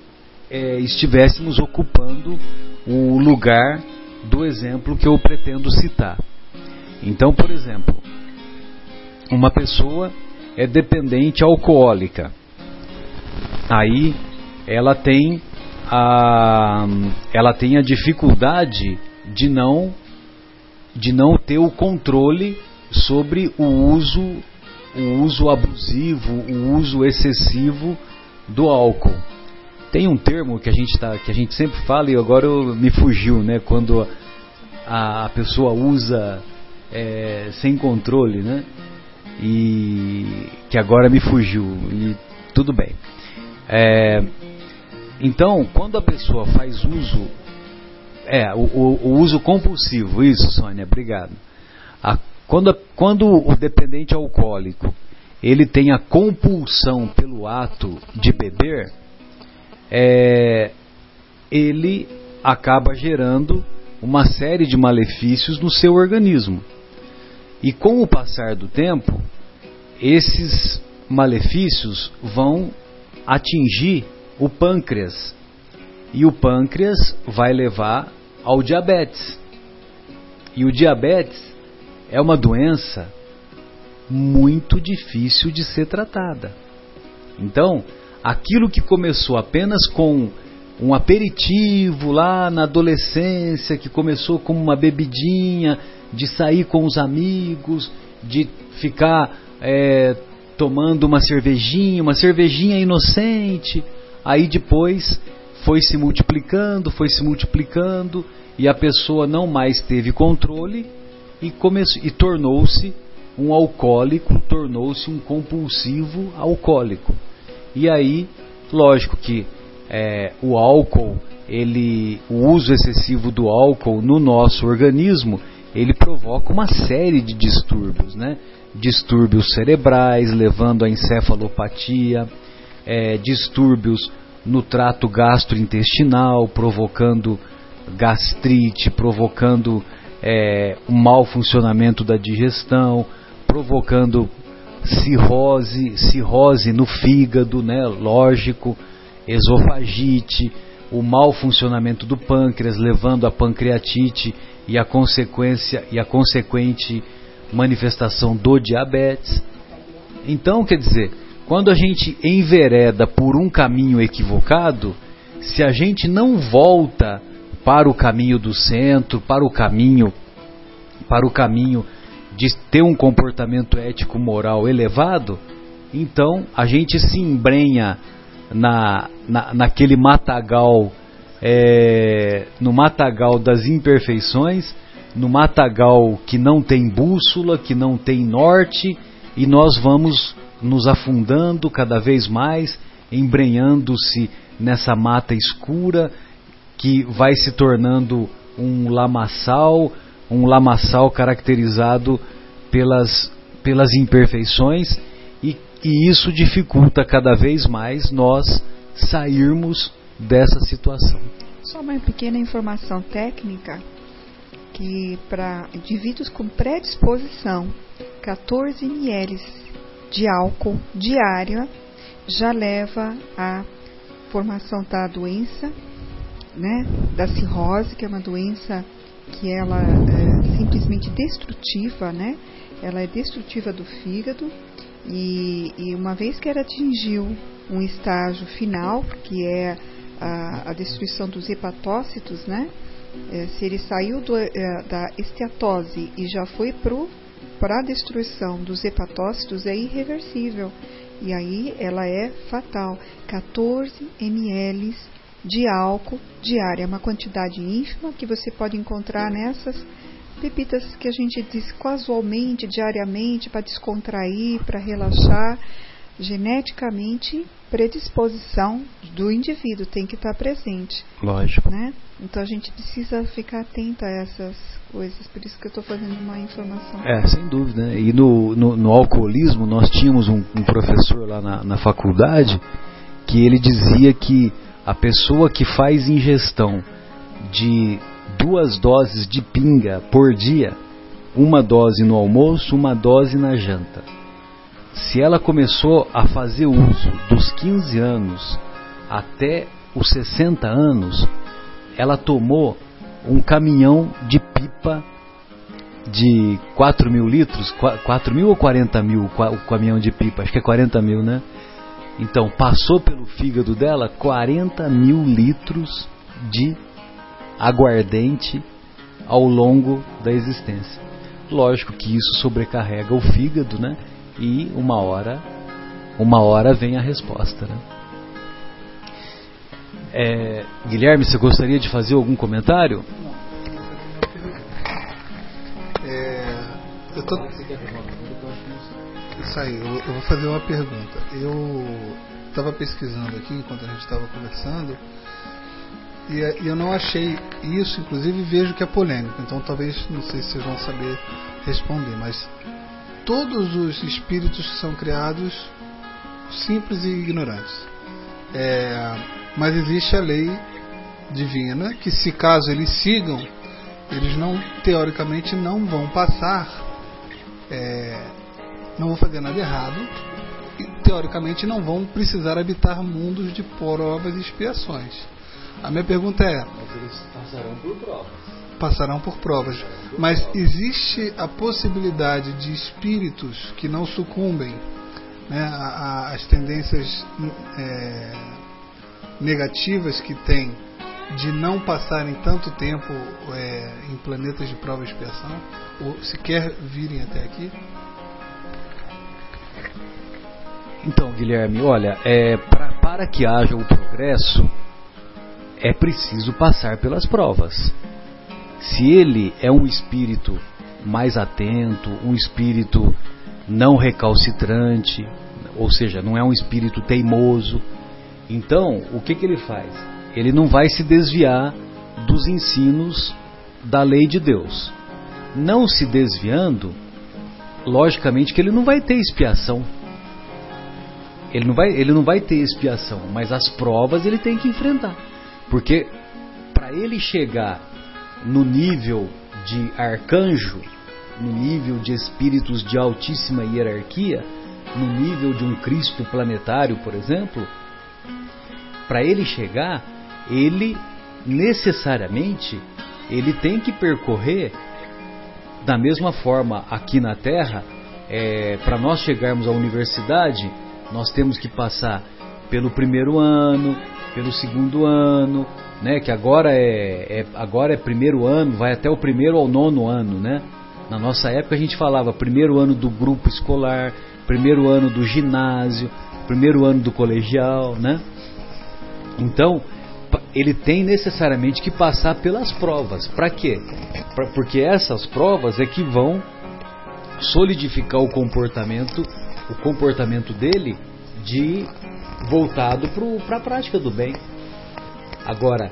é, estivéssemos ocupando o lugar do exemplo que eu pretendo citar. Então, por exemplo, uma pessoa é dependente alcoólica. Aí ela tem a, ela tem a dificuldade de não de não ter o controle sobre o uso, o uso abusivo, o uso excessivo do álcool. Tem um termo que a gente tá, que a gente sempre fala e agora me fugiu, né? Quando a, a pessoa usa é, sem controle, né? E que agora me fugiu e tudo bem. É, então, quando a pessoa faz uso, é o, o, o uso compulsivo, isso, Sônia, obrigado. A, quando, quando o dependente alcoólico ele tem a compulsão pelo ato de beber, é, ele acaba gerando uma série de malefícios no seu organismo. E com o passar do tempo, esses malefícios vão atingir o pâncreas. E o pâncreas vai levar ao diabetes. E o diabetes é uma doença muito difícil de ser tratada. Então, aquilo que começou apenas com um aperitivo lá na adolescência, que começou como uma bebidinha, de sair com os amigos, de ficar é, tomando uma cervejinha, uma cervejinha inocente, aí depois foi se multiplicando, foi se multiplicando e a pessoa não mais teve controle e, e tornou-se um alcoólico, tornou-se um compulsivo alcoólico. E aí, lógico que é, o álcool, ele, o uso excessivo do álcool no nosso organismo, ele provoca uma série de distúrbios, né? Distúrbios cerebrais, levando a encefalopatia, é, distúrbios no trato gastrointestinal, provocando gastrite, provocando é, um mau funcionamento da digestão, provocando cirrose, cirrose no fígado, né? Lógico, esofagite, o mau funcionamento do pâncreas, levando a pancreatite e a consequência e a consequente manifestação do diabetes. Então, quer dizer, quando a gente envereda por um caminho equivocado, se a gente não volta para o caminho do centro, para o caminho para o caminho de ter um comportamento ético moral elevado, então a gente se embrenha na, na, naquele matagal, é, no matagal das imperfeições, no matagal que não tem bússola, que não tem norte, e nós vamos nos afundando cada vez mais, embrenhando-se nessa mata escura que vai se tornando um lamaçal, um lamaçal caracterizado pelas, pelas imperfeições e isso dificulta cada vez mais nós sairmos dessa situação. Só uma pequena informação técnica que para indivíduos com predisposição, 14 ml de álcool diária já leva à formação da doença, né, da cirrose, que é uma doença que ela é simplesmente destrutiva, né? Ela é destrutiva do fígado e, e, uma vez que ela atingiu um estágio final, que é a, a destruição dos hepatócitos, né? É, se ele saiu do, é, da esteatose e já foi para a destruição dos hepatócitos, é irreversível. E aí ela é fatal. 14 ml de álcool diário, é uma quantidade ínfima que você pode encontrar nessas bebidas que a gente diz casualmente, diariamente, para descontrair, para relaxar. Geneticamente, predisposição do indivíduo tem que estar presente. Lógico. Né? Então a gente precisa ficar atento a essas coisas, por isso que eu estou fazendo uma informação. É, sem dúvida. Né? E no, no, no, alcoolismo, nós tínhamos um, um professor lá na, na faculdade que ele dizia que a pessoa que faz ingestão de duas doses de pinga por dia, uma dose no almoço, uma dose na janta. Se ela começou a fazer uso dos 15 anos até os 60 anos, ela tomou um caminhão de pipa de 4 mil litros, 4 mil ou 40 mil o caminhão de pipa? Acho que é 40 mil, né? Então, passou pelo fígado dela 40 mil litros de aguardente ao longo da existência. Lógico que isso sobrecarrega o fígado, né? E uma hora, uma hora vem a resposta, né? É, Guilherme, você gostaria de fazer algum comentário? É, tô... Aí, eu, eu vou fazer uma pergunta. Eu estava pesquisando aqui enquanto a gente estava conversando e, e, eu não achei isso, inclusive vejo que é polêmico, então talvez não sei se vocês vão saber responder, mas todos os espíritos que são criados simples e ignorantes. É, mas existe a lei divina que se caso eles sigam, eles não teoricamente não vão passar, é, não vão fazer nada errado e teoricamente não vão precisar habitar mundos de provas e expiações. A minha pergunta é: mas eles passarão por provas. Passarão por provas. Mas existe a possibilidade de espíritos que não sucumbem né, às tendências é, negativas que têm de não passarem tanto tempo é, em planetas de prova e expiação, ou sequer virem até aqui? Então, Guilherme, olha, é, pra, para que haja o progresso, é preciso passar pelas provas. Se ele é um espírito mais atento, um espírito não recalcitrante, ou seja, não é um espírito teimoso, então o que, que ele faz? Ele não vai se desviar dos ensinos da lei de Deus. Não se desviando, logicamente que ele não vai ter expiação. Ele não vai, ele não vai ter expiação, mas as provas ele tem que enfrentar. Porque para ele chegar no nível de arcanjo, no nível de espíritos de altíssima hierarquia, no nível de um Cristo planetário, por exemplo, para ele chegar, ele necessariamente ele tem que percorrer da mesma forma aqui na Terra. É, para nós chegarmos à universidade, nós temos que passar pelo primeiro ano, pelo segundo ano, né? Que agora é, é, agora é primeiro ano, vai até o primeiro ao nono ano, né? Na nossa época a gente falava primeiro ano do grupo escolar, primeiro ano do ginásio, primeiro ano do colegial, né? Então ele tem necessariamente que passar pelas provas. Para quê? Pra, porque essas provas é que vão solidificar o comportamento, o comportamento dele de voltado para a prática do bem. Agora,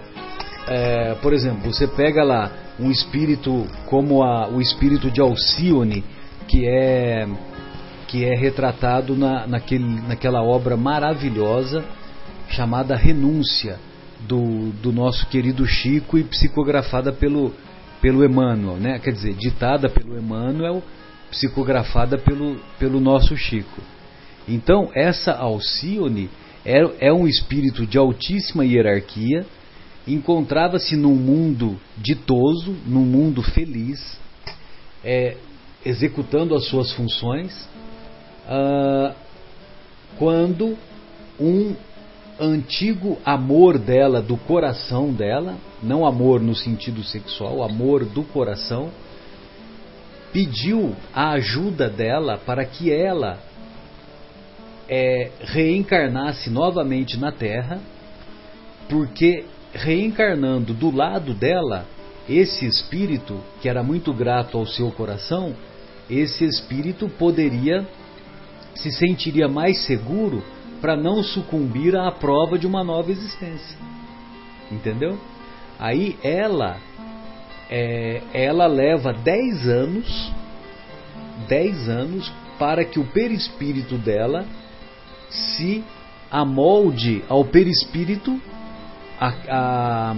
é, por exemplo, você pega lá um espírito como a, o espírito de Alcione, que é que é retratado na, naquele, naquela obra maravilhosa chamada Renúncia do, do nosso querido Chico e psicografada pelo pelo Emmanuel, né? Quer dizer, ditada pelo Emmanuel, psicografada pelo pelo nosso Chico. Então, essa Alcione é, é um espírito de altíssima hierarquia, encontrava-se num mundo ditoso, num mundo feliz, é, executando as suas funções, uh, quando um antigo amor dela, do coração dela, não amor no sentido sexual, amor do coração, pediu a ajuda dela para que ela é, reencarnasse novamente na Terra, porque reencarnando do lado dela, esse espírito, que era muito grato ao seu coração, esse espírito poderia, se sentiria mais seguro para não sucumbir à prova de uma nova existência. Entendeu? Aí ela, é, ela leva 10 anos, 10 anos para que o perispírito dela se amolde ao perispírito, a, a,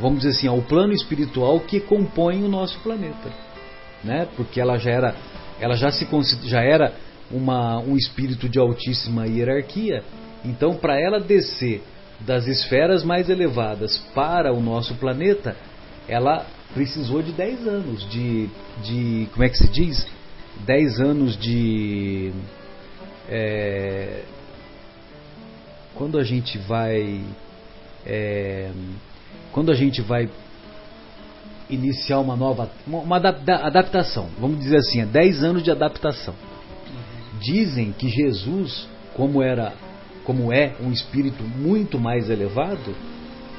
vamos dizer assim, ao plano espiritual que compõe o nosso planeta, né? Porque ela já era, ela já se já era uma, um espírito de altíssima hierarquia, então para ela descer das esferas mais elevadas para o nosso planeta, ela precisou de 10 anos de, de como é que se diz? 10 anos de é, quando a gente vai é, quando a gente vai iniciar uma nova uma, adaptação, vamos dizer assim, é 10 anos de adaptação. Dizem que Jesus, como era, como é um espírito muito mais elevado,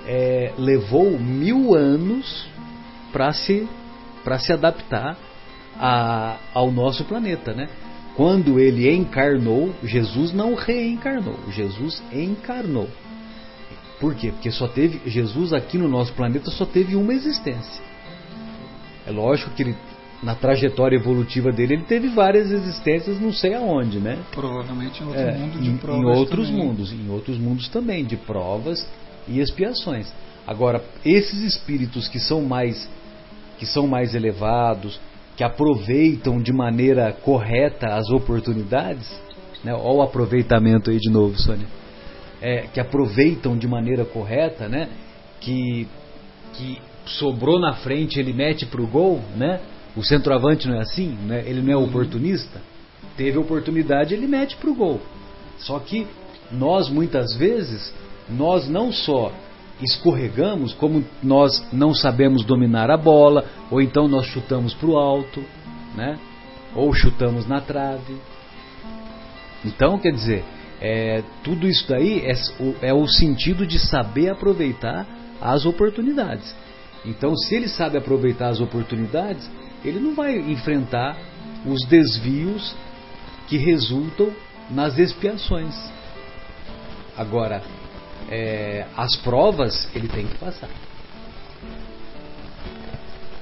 é, levou mil anos para se para se adaptar a, ao nosso planeta, né? Quando ele encarnou, Jesus não reencarnou, Jesus encarnou. Por quê? Porque só teve Jesus aqui no nosso planeta só teve uma existência. É lógico que ele, na trajetória evolutiva dele ele teve várias existências, não sei aonde, né? Provavelmente em outro é, mundo de provas. Em outros também. mundos, em outros mundos também de provas e expiações. Agora, esses espíritos que são mais que são mais elevados, que aproveitam de maneira correta as oportunidades, né? Olha o aproveitamento aí de novo, Sônia. É, que aproveitam de maneira correta, né? Que, que sobrou na frente, ele mete para o gol, né? O centroavante não é assim, né? ele não é oportunista. Teve oportunidade, ele mete para o gol. Só que nós muitas vezes, nós não só escorregamos, como nós não sabemos dominar a bola, ou então nós chutamos para o alto, né? ou chutamos na trave. Então, quer dizer, é, tudo isso daí é, é o sentido de saber aproveitar as oportunidades. Então, se ele sabe aproveitar as oportunidades, ele não vai enfrentar os desvios que resultam nas expiações. Agora, é, as provas ele tem que passar.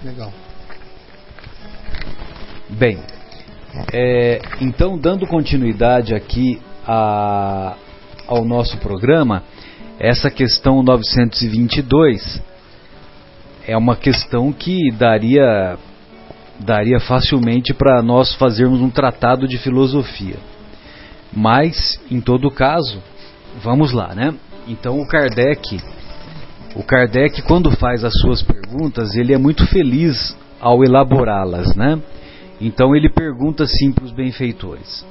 Legal. Bem, é, então dando continuidade aqui a, ao nosso programa, essa questão 922 é uma questão que daria daria facilmente para nós fazermos um tratado de filosofia. Mas, em todo caso, vamos lá, né? Então o Kardec, o Kardec quando faz as suas perguntas, ele é muito feliz ao elaborá-las, né? Então ele pergunta assim para os benfeitores: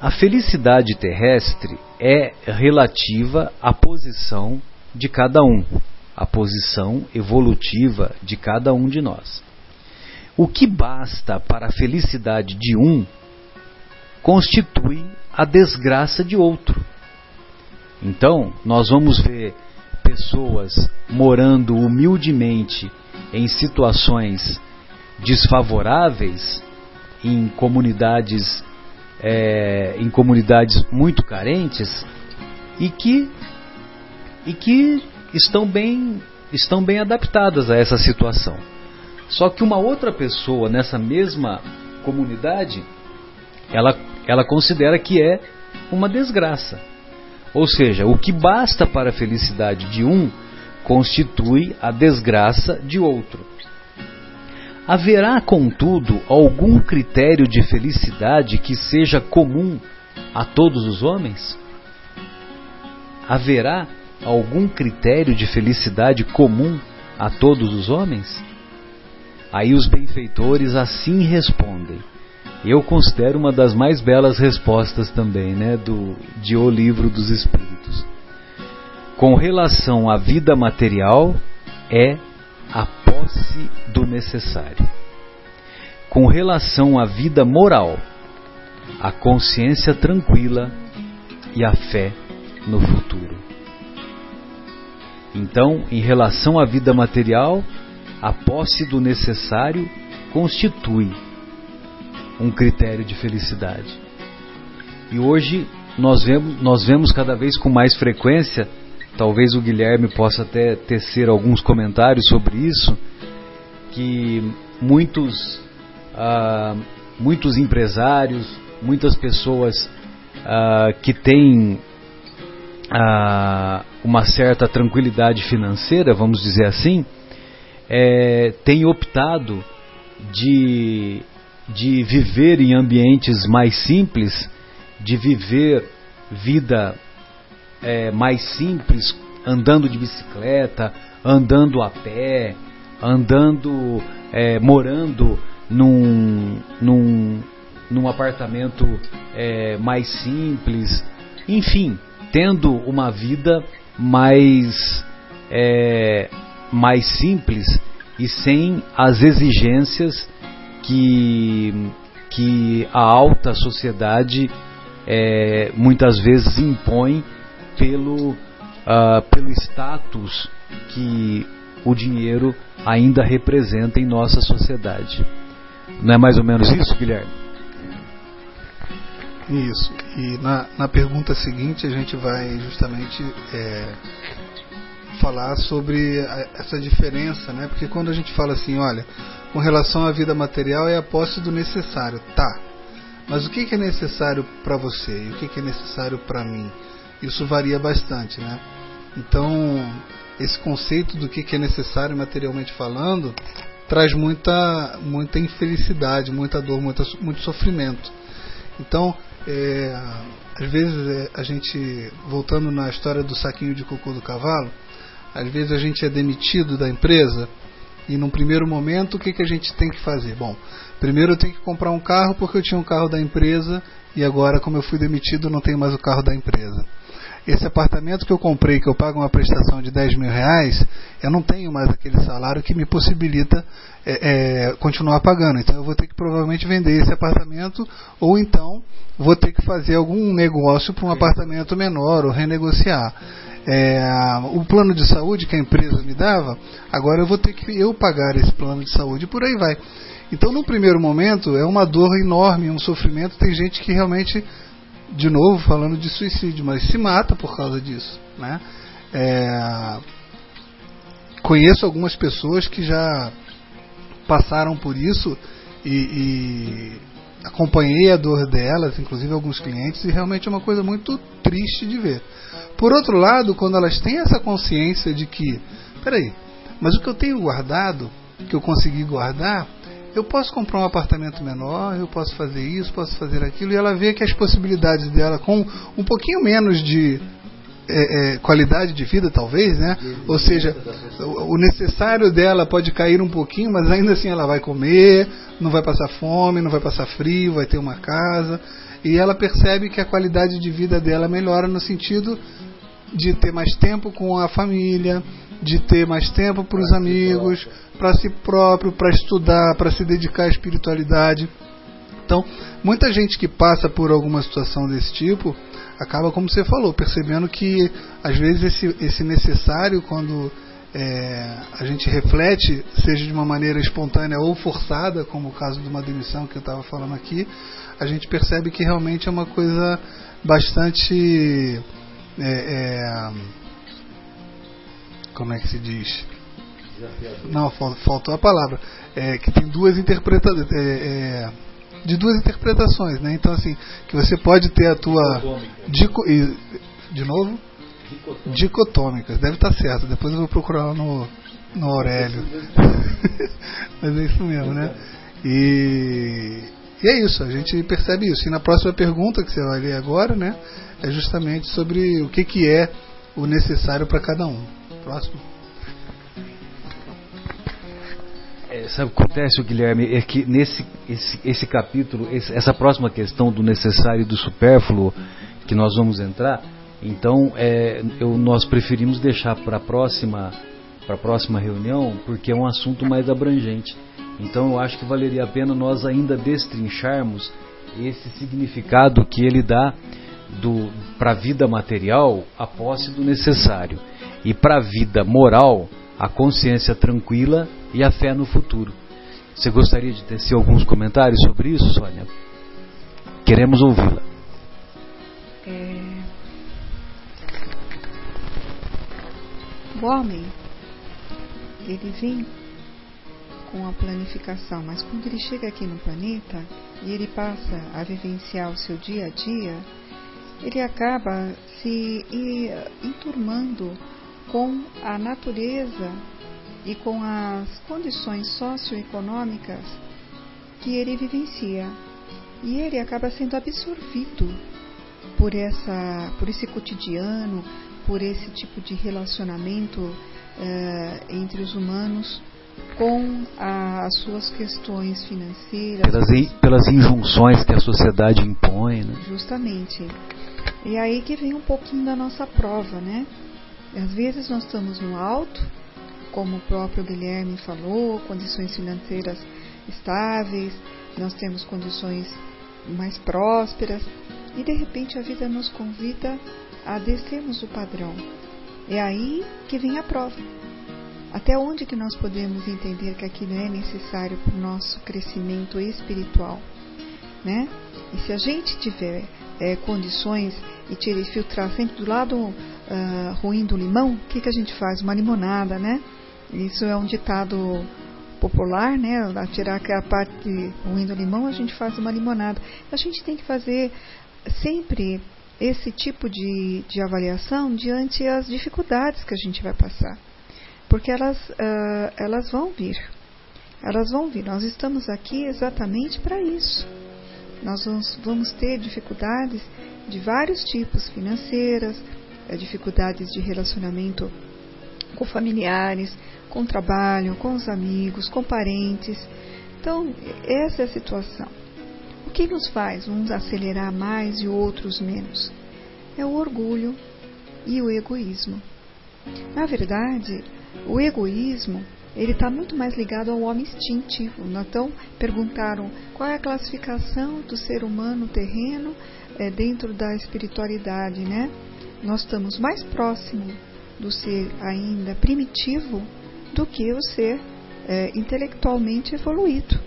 A felicidade terrestre é relativa à posição de cada um, à posição evolutiva de cada um de nós. O que basta para a felicidade de um constitui a desgraça de outro. Então, nós vamos ver pessoas morando humildemente em situações desfavoráveis, em comunidades, é, em comunidades muito carentes e que, e que estão, bem, estão bem adaptadas a essa situação. Só que uma outra pessoa nessa mesma comunidade, ela, ela considera que é uma desgraça. Ou seja, o que basta para a felicidade de um constitui a desgraça de outro. Haverá, contudo, algum critério de felicidade que seja comum a todos os homens? Haverá algum critério de felicidade comum a todos os homens? Aí os benfeitores assim respondem: eu considero uma das mais belas respostas também, né, do, de O Livro dos Espíritos. Com relação à vida material, é a posse do necessário. Com relação à vida moral, a consciência tranquila e a fé no futuro. Então, em relação à vida material, a posse do necessário constitui um critério de felicidade. E hoje nós vemos, nós vemos cada vez com mais frequência, talvez o Guilherme possa até tecer alguns comentários sobre isso, que muitos, ah, muitos empresários, muitas pessoas ah, que têm ah, uma certa tranquilidade financeira, vamos dizer assim, é, têm optado de de viver em ambientes mais simples, de viver vida é, mais simples, andando de bicicleta, andando a pé, andando, é, morando num, num, num apartamento é, mais simples, enfim, tendo uma vida mais, é, mais simples e sem as exigências que, que a alta sociedade é, muitas vezes impõe pelo, uh, pelo status que o dinheiro ainda representa em nossa sociedade. Não é mais ou menos isso, Guilherme? Isso. E na, na pergunta seguinte a gente vai justamente é, falar sobre a, essa diferença, né? Porque quando a gente fala assim, olha, com relação à vida material é a posse do necessário, tá? Mas o que, é necessário para você e o que, que é necessário para mim? Isso varia bastante, né? Então, esse conceito do que, que é necessário materialmente falando traz muita, muita infelicidade, muita dor, muita, muito sofrimento. Então, é, às vezes é, a gente, voltando na história do saquinho de cocô do cavalo, às vezes a gente é demitido da empresa e num primeiro momento o que, que a gente tem que fazer? Bom, primeiro eu tenho que comprar um carro porque eu tinha um carro da empresa e agora, como eu fui demitido, não tenho mais o carro da empresa esse apartamento que eu comprei, que eu pago uma prestação de 10 mil reais, eu não tenho mais aquele salário que me possibilita é, é, continuar pagando. Então eu vou ter que provavelmente vender esse apartamento ou então vou ter que fazer algum negócio para um apartamento menor ou renegociar. É, o plano de saúde que a empresa me dava, agora eu vou ter que eu pagar esse plano de saúde por aí vai. Então, no primeiro momento, é uma dor enorme, um sofrimento. Tem gente que realmente de novo falando de suicídio, mas se mata por causa disso, né? É, conheço algumas pessoas que já passaram por isso e, e, acompanhei a dor delas, inclusive alguns clientes, e realmente é uma coisa muito triste de ver. Por outro lado, quando elas têm essa consciência de que, peraí, mas o que eu tenho guardado, que eu consegui guardar, eu posso comprar um apartamento menor, eu posso fazer isso, posso fazer aquilo, e ela vê que as possibilidades dela, com um pouquinho menos de é, é, qualidade de vida, talvez, né? Ou seja, o necessário dela pode cair um pouquinho, mas ainda assim ela vai comer, não vai passar fome, não vai passar frio, vai ter uma casa, e ela percebe que a qualidade de vida dela melhora no sentido de ter mais tempo com a família, de ter mais tempo para os amigos, para si próprio, para estudar, para se dedicar à espiritualidade. Então, muita gente que passa por alguma situação desse tipo acaba, como você falou, percebendo que às vezes esse, esse necessário, quando é, a gente reflete, seja de uma maneira espontânea ou forçada, como o caso de uma demissão que eu estava falando aqui, a gente percebe que realmente é uma coisa bastante. É, é, como é que se diz? Não, faltou a palavra. É, que tem duas interpretações. É, é, de duas interpretações, né? Então assim, que você pode ter a tua dico, e, de novo dicotômicas. dicotômicas. Deve estar certo. Depois eu vou procurar no no Aurélio. Mas é isso mesmo, né? E, e é isso, a gente percebe isso. E na próxima pergunta que você vai ler agora, né, é justamente sobre o que que é o necessário para cada um. Próximo. É, sabe o que acontece, Guilherme? É que nesse esse, esse capítulo, esse, essa próxima questão do necessário e do supérfluo que nós vamos entrar, então é, eu, nós preferimos deixar para a próxima, para a próxima reunião, porque é um assunto mais abrangente. Então eu acho que valeria a pena nós ainda destrincharmos esse significado que ele dá para a vida material a posse do necessário e para a vida moral a consciência tranquila e a fé no futuro. Você gostaria de tecer alguns comentários sobre isso, Sônia? Queremos ouvi-la. É... O homem, ele vem com a planificação, mas quando ele chega aqui no planeta e ele passa a vivenciar o seu dia a dia, ele acaba se enturmando com a natureza e com as condições socioeconômicas que ele vivencia. E ele acaba sendo absorvido por, essa, por esse cotidiano, por esse tipo de relacionamento uh, entre os humanos com a, as suas questões financeiras. Pelas, in, pelas injunções que a sociedade impõe. Né? Justamente. E aí que vem um pouquinho da nossa prova, né? Às vezes nós estamos no alto, como o próprio Guilherme falou, condições financeiras estáveis, nós temos condições mais prósperas e de repente a vida nos convida a descermos o padrão. É aí que vem a prova. Até onde que nós podemos entender que aquilo é necessário para o nosso crescimento espiritual, né? E se a gente tiver é, condições e tirar, filtrar sempre do lado uh, ruim do limão, o que, que a gente faz? Uma limonada, né? Isso é um ditado popular, né? A tirar aquela parte ruim do limão, a gente faz uma limonada. A gente tem que fazer sempre esse tipo de, de avaliação diante as dificuldades que a gente vai passar. Porque elas, uh, elas vão vir. Elas vão vir. Nós estamos aqui exatamente para isso. Nós vamos, vamos ter dificuldades de vários tipos financeiras, dificuldades de relacionamento com familiares, com trabalho, com os amigos, com parentes. Então, essa é a situação. O que nos faz uns acelerar mais e outros menos? É o orgulho e o egoísmo. Na verdade, o egoísmo ele está muito mais ligado ao homem instintivo. Então, perguntaram qual é a classificação do ser humano terreno é, dentro da espiritualidade, né? Nós estamos mais próximo do ser ainda primitivo do que o ser é, intelectualmente evoluído.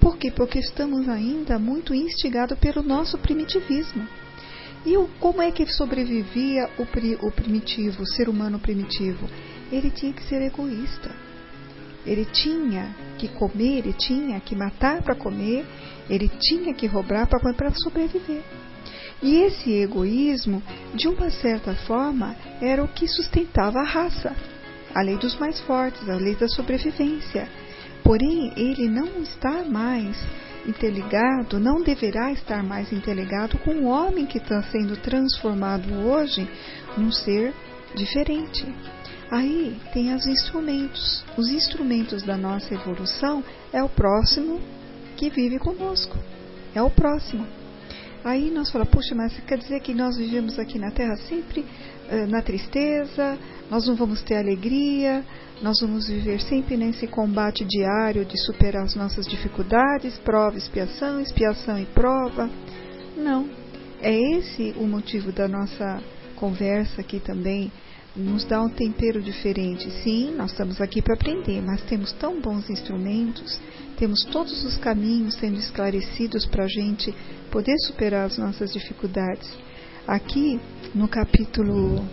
Por quê? Porque estamos ainda muito instigados pelo nosso primitivismo. E o, como é que sobrevivia o, o primitivo, o ser humano primitivo? Ele tinha que ser egoísta. Ele tinha que comer, ele tinha que matar para comer, ele tinha que roubar para sobreviver. E esse egoísmo, de uma certa forma, era o que sustentava a raça a lei dos mais fortes, a lei da sobrevivência. Porém, ele não está mais interligado, não deverá estar mais interligado com o homem que está sendo transformado hoje num ser diferente. Aí tem os instrumentos. Os instrumentos da nossa evolução é o próximo que vive conosco. É o próximo. Aí nós falamos, puxa, mas quer dizer que nós vivemos aqui na Terra sempre uh, na tristeza, nós não vamos ter alegria, nós vamos viver sempre nesse combate diário de superar as nossas dificuldades, prova, expiação, expiação e prova. Não. É esse o motivo da nossa conversa aqui também. Nos dá um tempero diferente. Sim, nós estamos aqui para aprender, mas temos tão bons instrumentos, temos todos os caminhos sendo esclarecidos para a gente poder superar as nossas dificuldades. Aqui no capítulo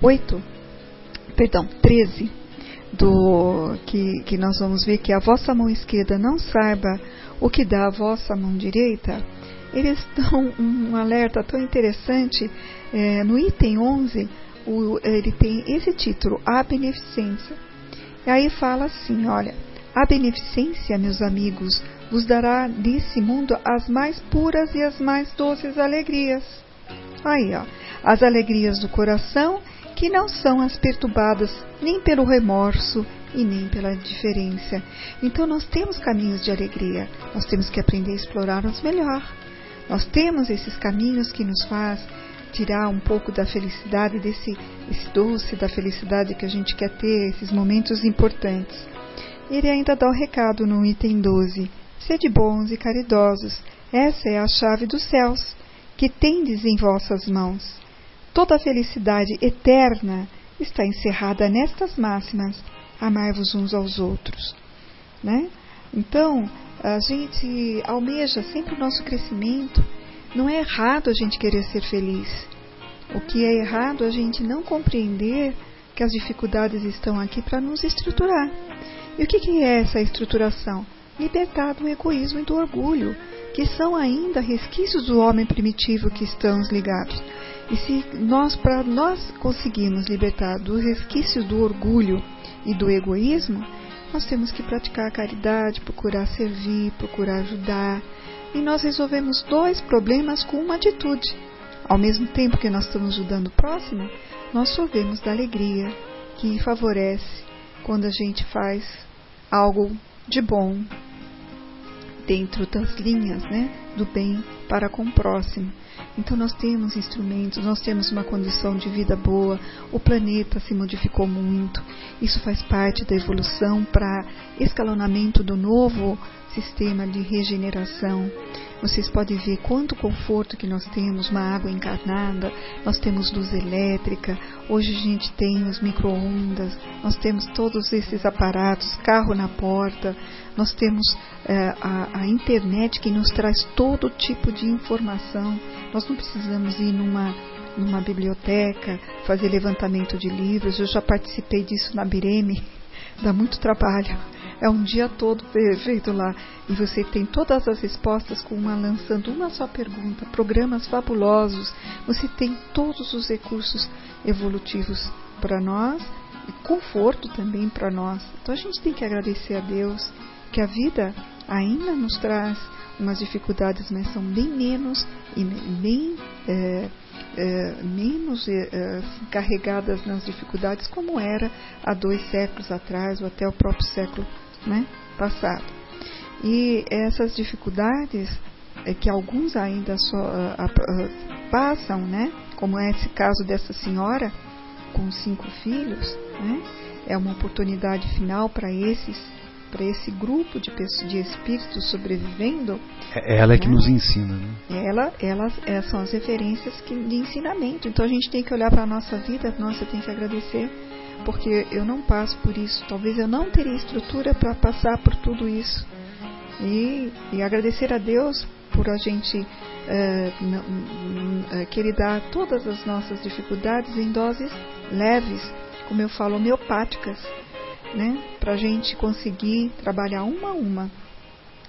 8, perdão, 13, do que, que nós vamos ver que a vossa mão esquerda não saiba o que dá a vossa mão direita, eles dão um alerta tão interessante. É, no item 11, o, ele tem esse título, A Beneficência. E aí fala assim: olha, a beneficência, meus amigos, vos dará nesse mundo as mais puras e as mais doces alegrias. Aí, ó, as alegrias do coração que não são as perturbadas nem pelo remorso e nem pela diferença. Então nós temos caminhos de alegria, nós temos que aprender a explorá-los melhor. Nós temos esses caminhos que nos faz tirar um pouco da felicidade, desse esse doce da felicidade que a gente quer ter, esses momentos importantes. Ele ainda dá o recado no item 12: Sede bons e caridosos, essa é a chave dos céus, que tendes em vossas mãos. Toda a felicidade eterna está encerrada nestas máximas: amai-vos uns aos outros. Né? Então, a gente almeja sempre o nosso crescimento. Não é errado a gente querer ser feliz. O que é errado é a gente não compreender que as dificuldades estão aqui para nos estruturar. E o que, que é essa estruturação? Libertar do egoísmo e do orgulho, que são ainda resquícios do homem primitivo que estamos ligados. E se nós, para nós conseguirmos libertar dos resquícios do orgulho e do egoísmo, nós temos que praticar a caridade, procurar servir, procurar ajudar. E nós resolvemos dois problemas com uma atitude. Ao mesmo tempo que nós estamos ajudando o próximo, nós sorvemos da alegria que favorece quando a gente faz algo de bom dentro das linhas né, do bem para com o próximo. Então nós temos instrumentos, nós temos uma condição de vida boa, o planeta se modificou muito. Isso faz parte da evolução para escalonamento do novo sistema de regeneração. vocês podem ver quanto conforto que nós temos, uma água encarnada, nós temos luz elétrica, hoje a gente tem os micro-ondas, nós temos todos esses aparatos, carro na porta, nós temos é, a, a internet que nos traz todo tipo de informação. Nós não precisamos ir numa numa biblioteca, fazer levantamento de livros. Eu já participei disso na Bireme, dá muito trabalho. É um dia todo feito lá e você tem todas as respostas com uma lançando uma só pergunta, programas fabulosos. Você tem todos os recursos evolutivos para nós e conforto também para nós. Então a gente tem que agradecer a Deus que a vida ainda nos traz umas dificuldades, mas são bem menos e bem é, é, menos é, carregadas nas dificuldades como era há dois séculos atrás ou até o próprio século né, passado. E essas dificuldades é que alguns ainda só uh, uh, passam, né, como é esse caso dessa senhora com cinco filhos, né, é uma oportunidade final para esses para esse grupo de, pessoas, de espíritos sobrevivendo. É ela é que né? nos ensina, né? Ela, elas é, são as referências que, de ensinamento. Então a gente tem que olhar para a nossa vida, nossa, tem que agradecer, porque eu não passo por isso. Talvez eu não teria estrutura para passar por tudo isso. E, e, agradecer a Deus por a gente é, é, querer dar todas as nossas dificuldades em doses leves, como eu falo, homeopáticas né? Para a gente conseguir trabalhar uma a uma.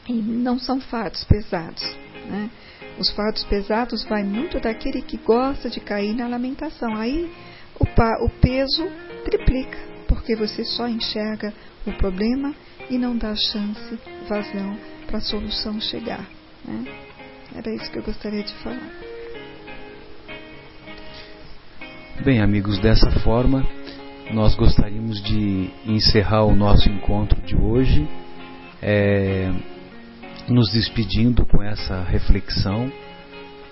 E não são fardos pesados, né? Os fardos pesados vai muito daquele que gosta de cair na lamentação. Aí o, o peso triplica, porque você só enxerga o problema e não dá chance, vazão para a solução chegar. Né? Era isso que eu gostaria de falar. Bem, amigos, dessa forma nós gostaríamos de encerrar o nosso encontro de hoje, é, nos despedindo com essa reflexão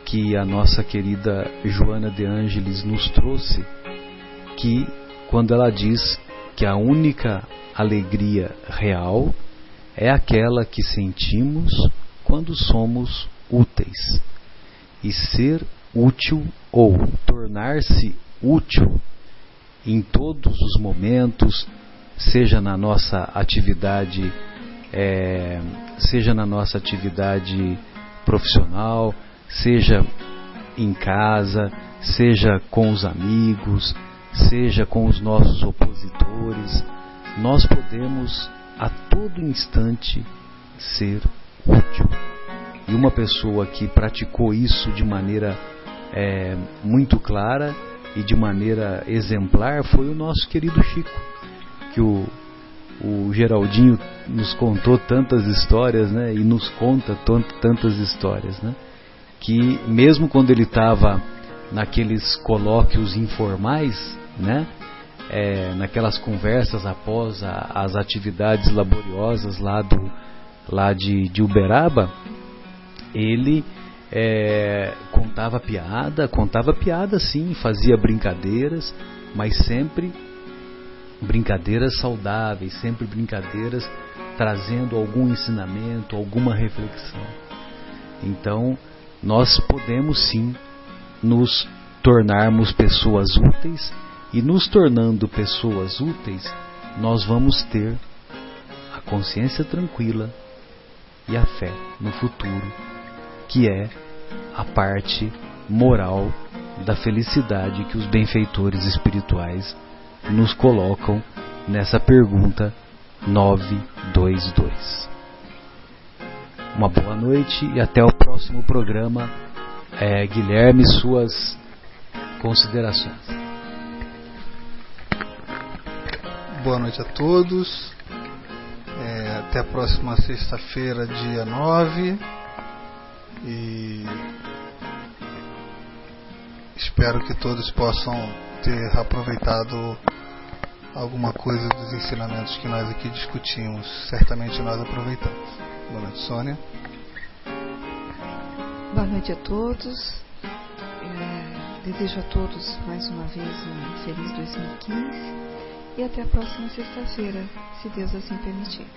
que a nossa querida Joana de Ângeles nos trouxe, que quando ela diz que a única alegria real é aquela que sentimos quando somos úteis. E ser útil ou tornar-se útil em todos os momentos, seja na nossa atividade, é, seja na nossa atividade profissional, seja em casa, seja com os amigos, seja com os nossos opositores, nós podemos a todo instante ser útil. E uma pessoa que praticou isso de maneira é, muito clara e de maneira exemplar foi o nosso querido Chico, que o, o Geraldinho nos contou tantas histórias, né, e nos conta tantas histórias, né, que mesmo quando ele estava naqueles colóquios informais, né, é, naquelas conversas após a, as atividades laboriosas lá do lá de, de Uberaba, ele é, contava piada, contava piada sim, fazia brincadeiras, mas sempre brincadeiras saudáveis, sempre brincadeiras trazendo algum ensinamento, alguma reflexão. Então, nós podemos sim nos tornarmos pessoas úteis e nos tornando pessoas úteis, nós vamos ter a consciência tranquila e a fé no futuro que é a parte moral da felicidade que os benfeitores espirituais nos colocam nessa pergunta 922. Uma boa noite e até o próximo programa. É, Guilherme, suas considerações. Boa noite a todos. É, até a próxima sexta-feira, dia 9 e espero que todos possam ter aproveitado alguma coisa dos ensinamentos que nós aqui discutimos. Certamente nós aproveitamos. Boa noite, Sônia. Boa noite a todos. É, desejo a todos mais uma vez um feliz 2015 e até a próxima sexta-feira, se Deus assim permitir.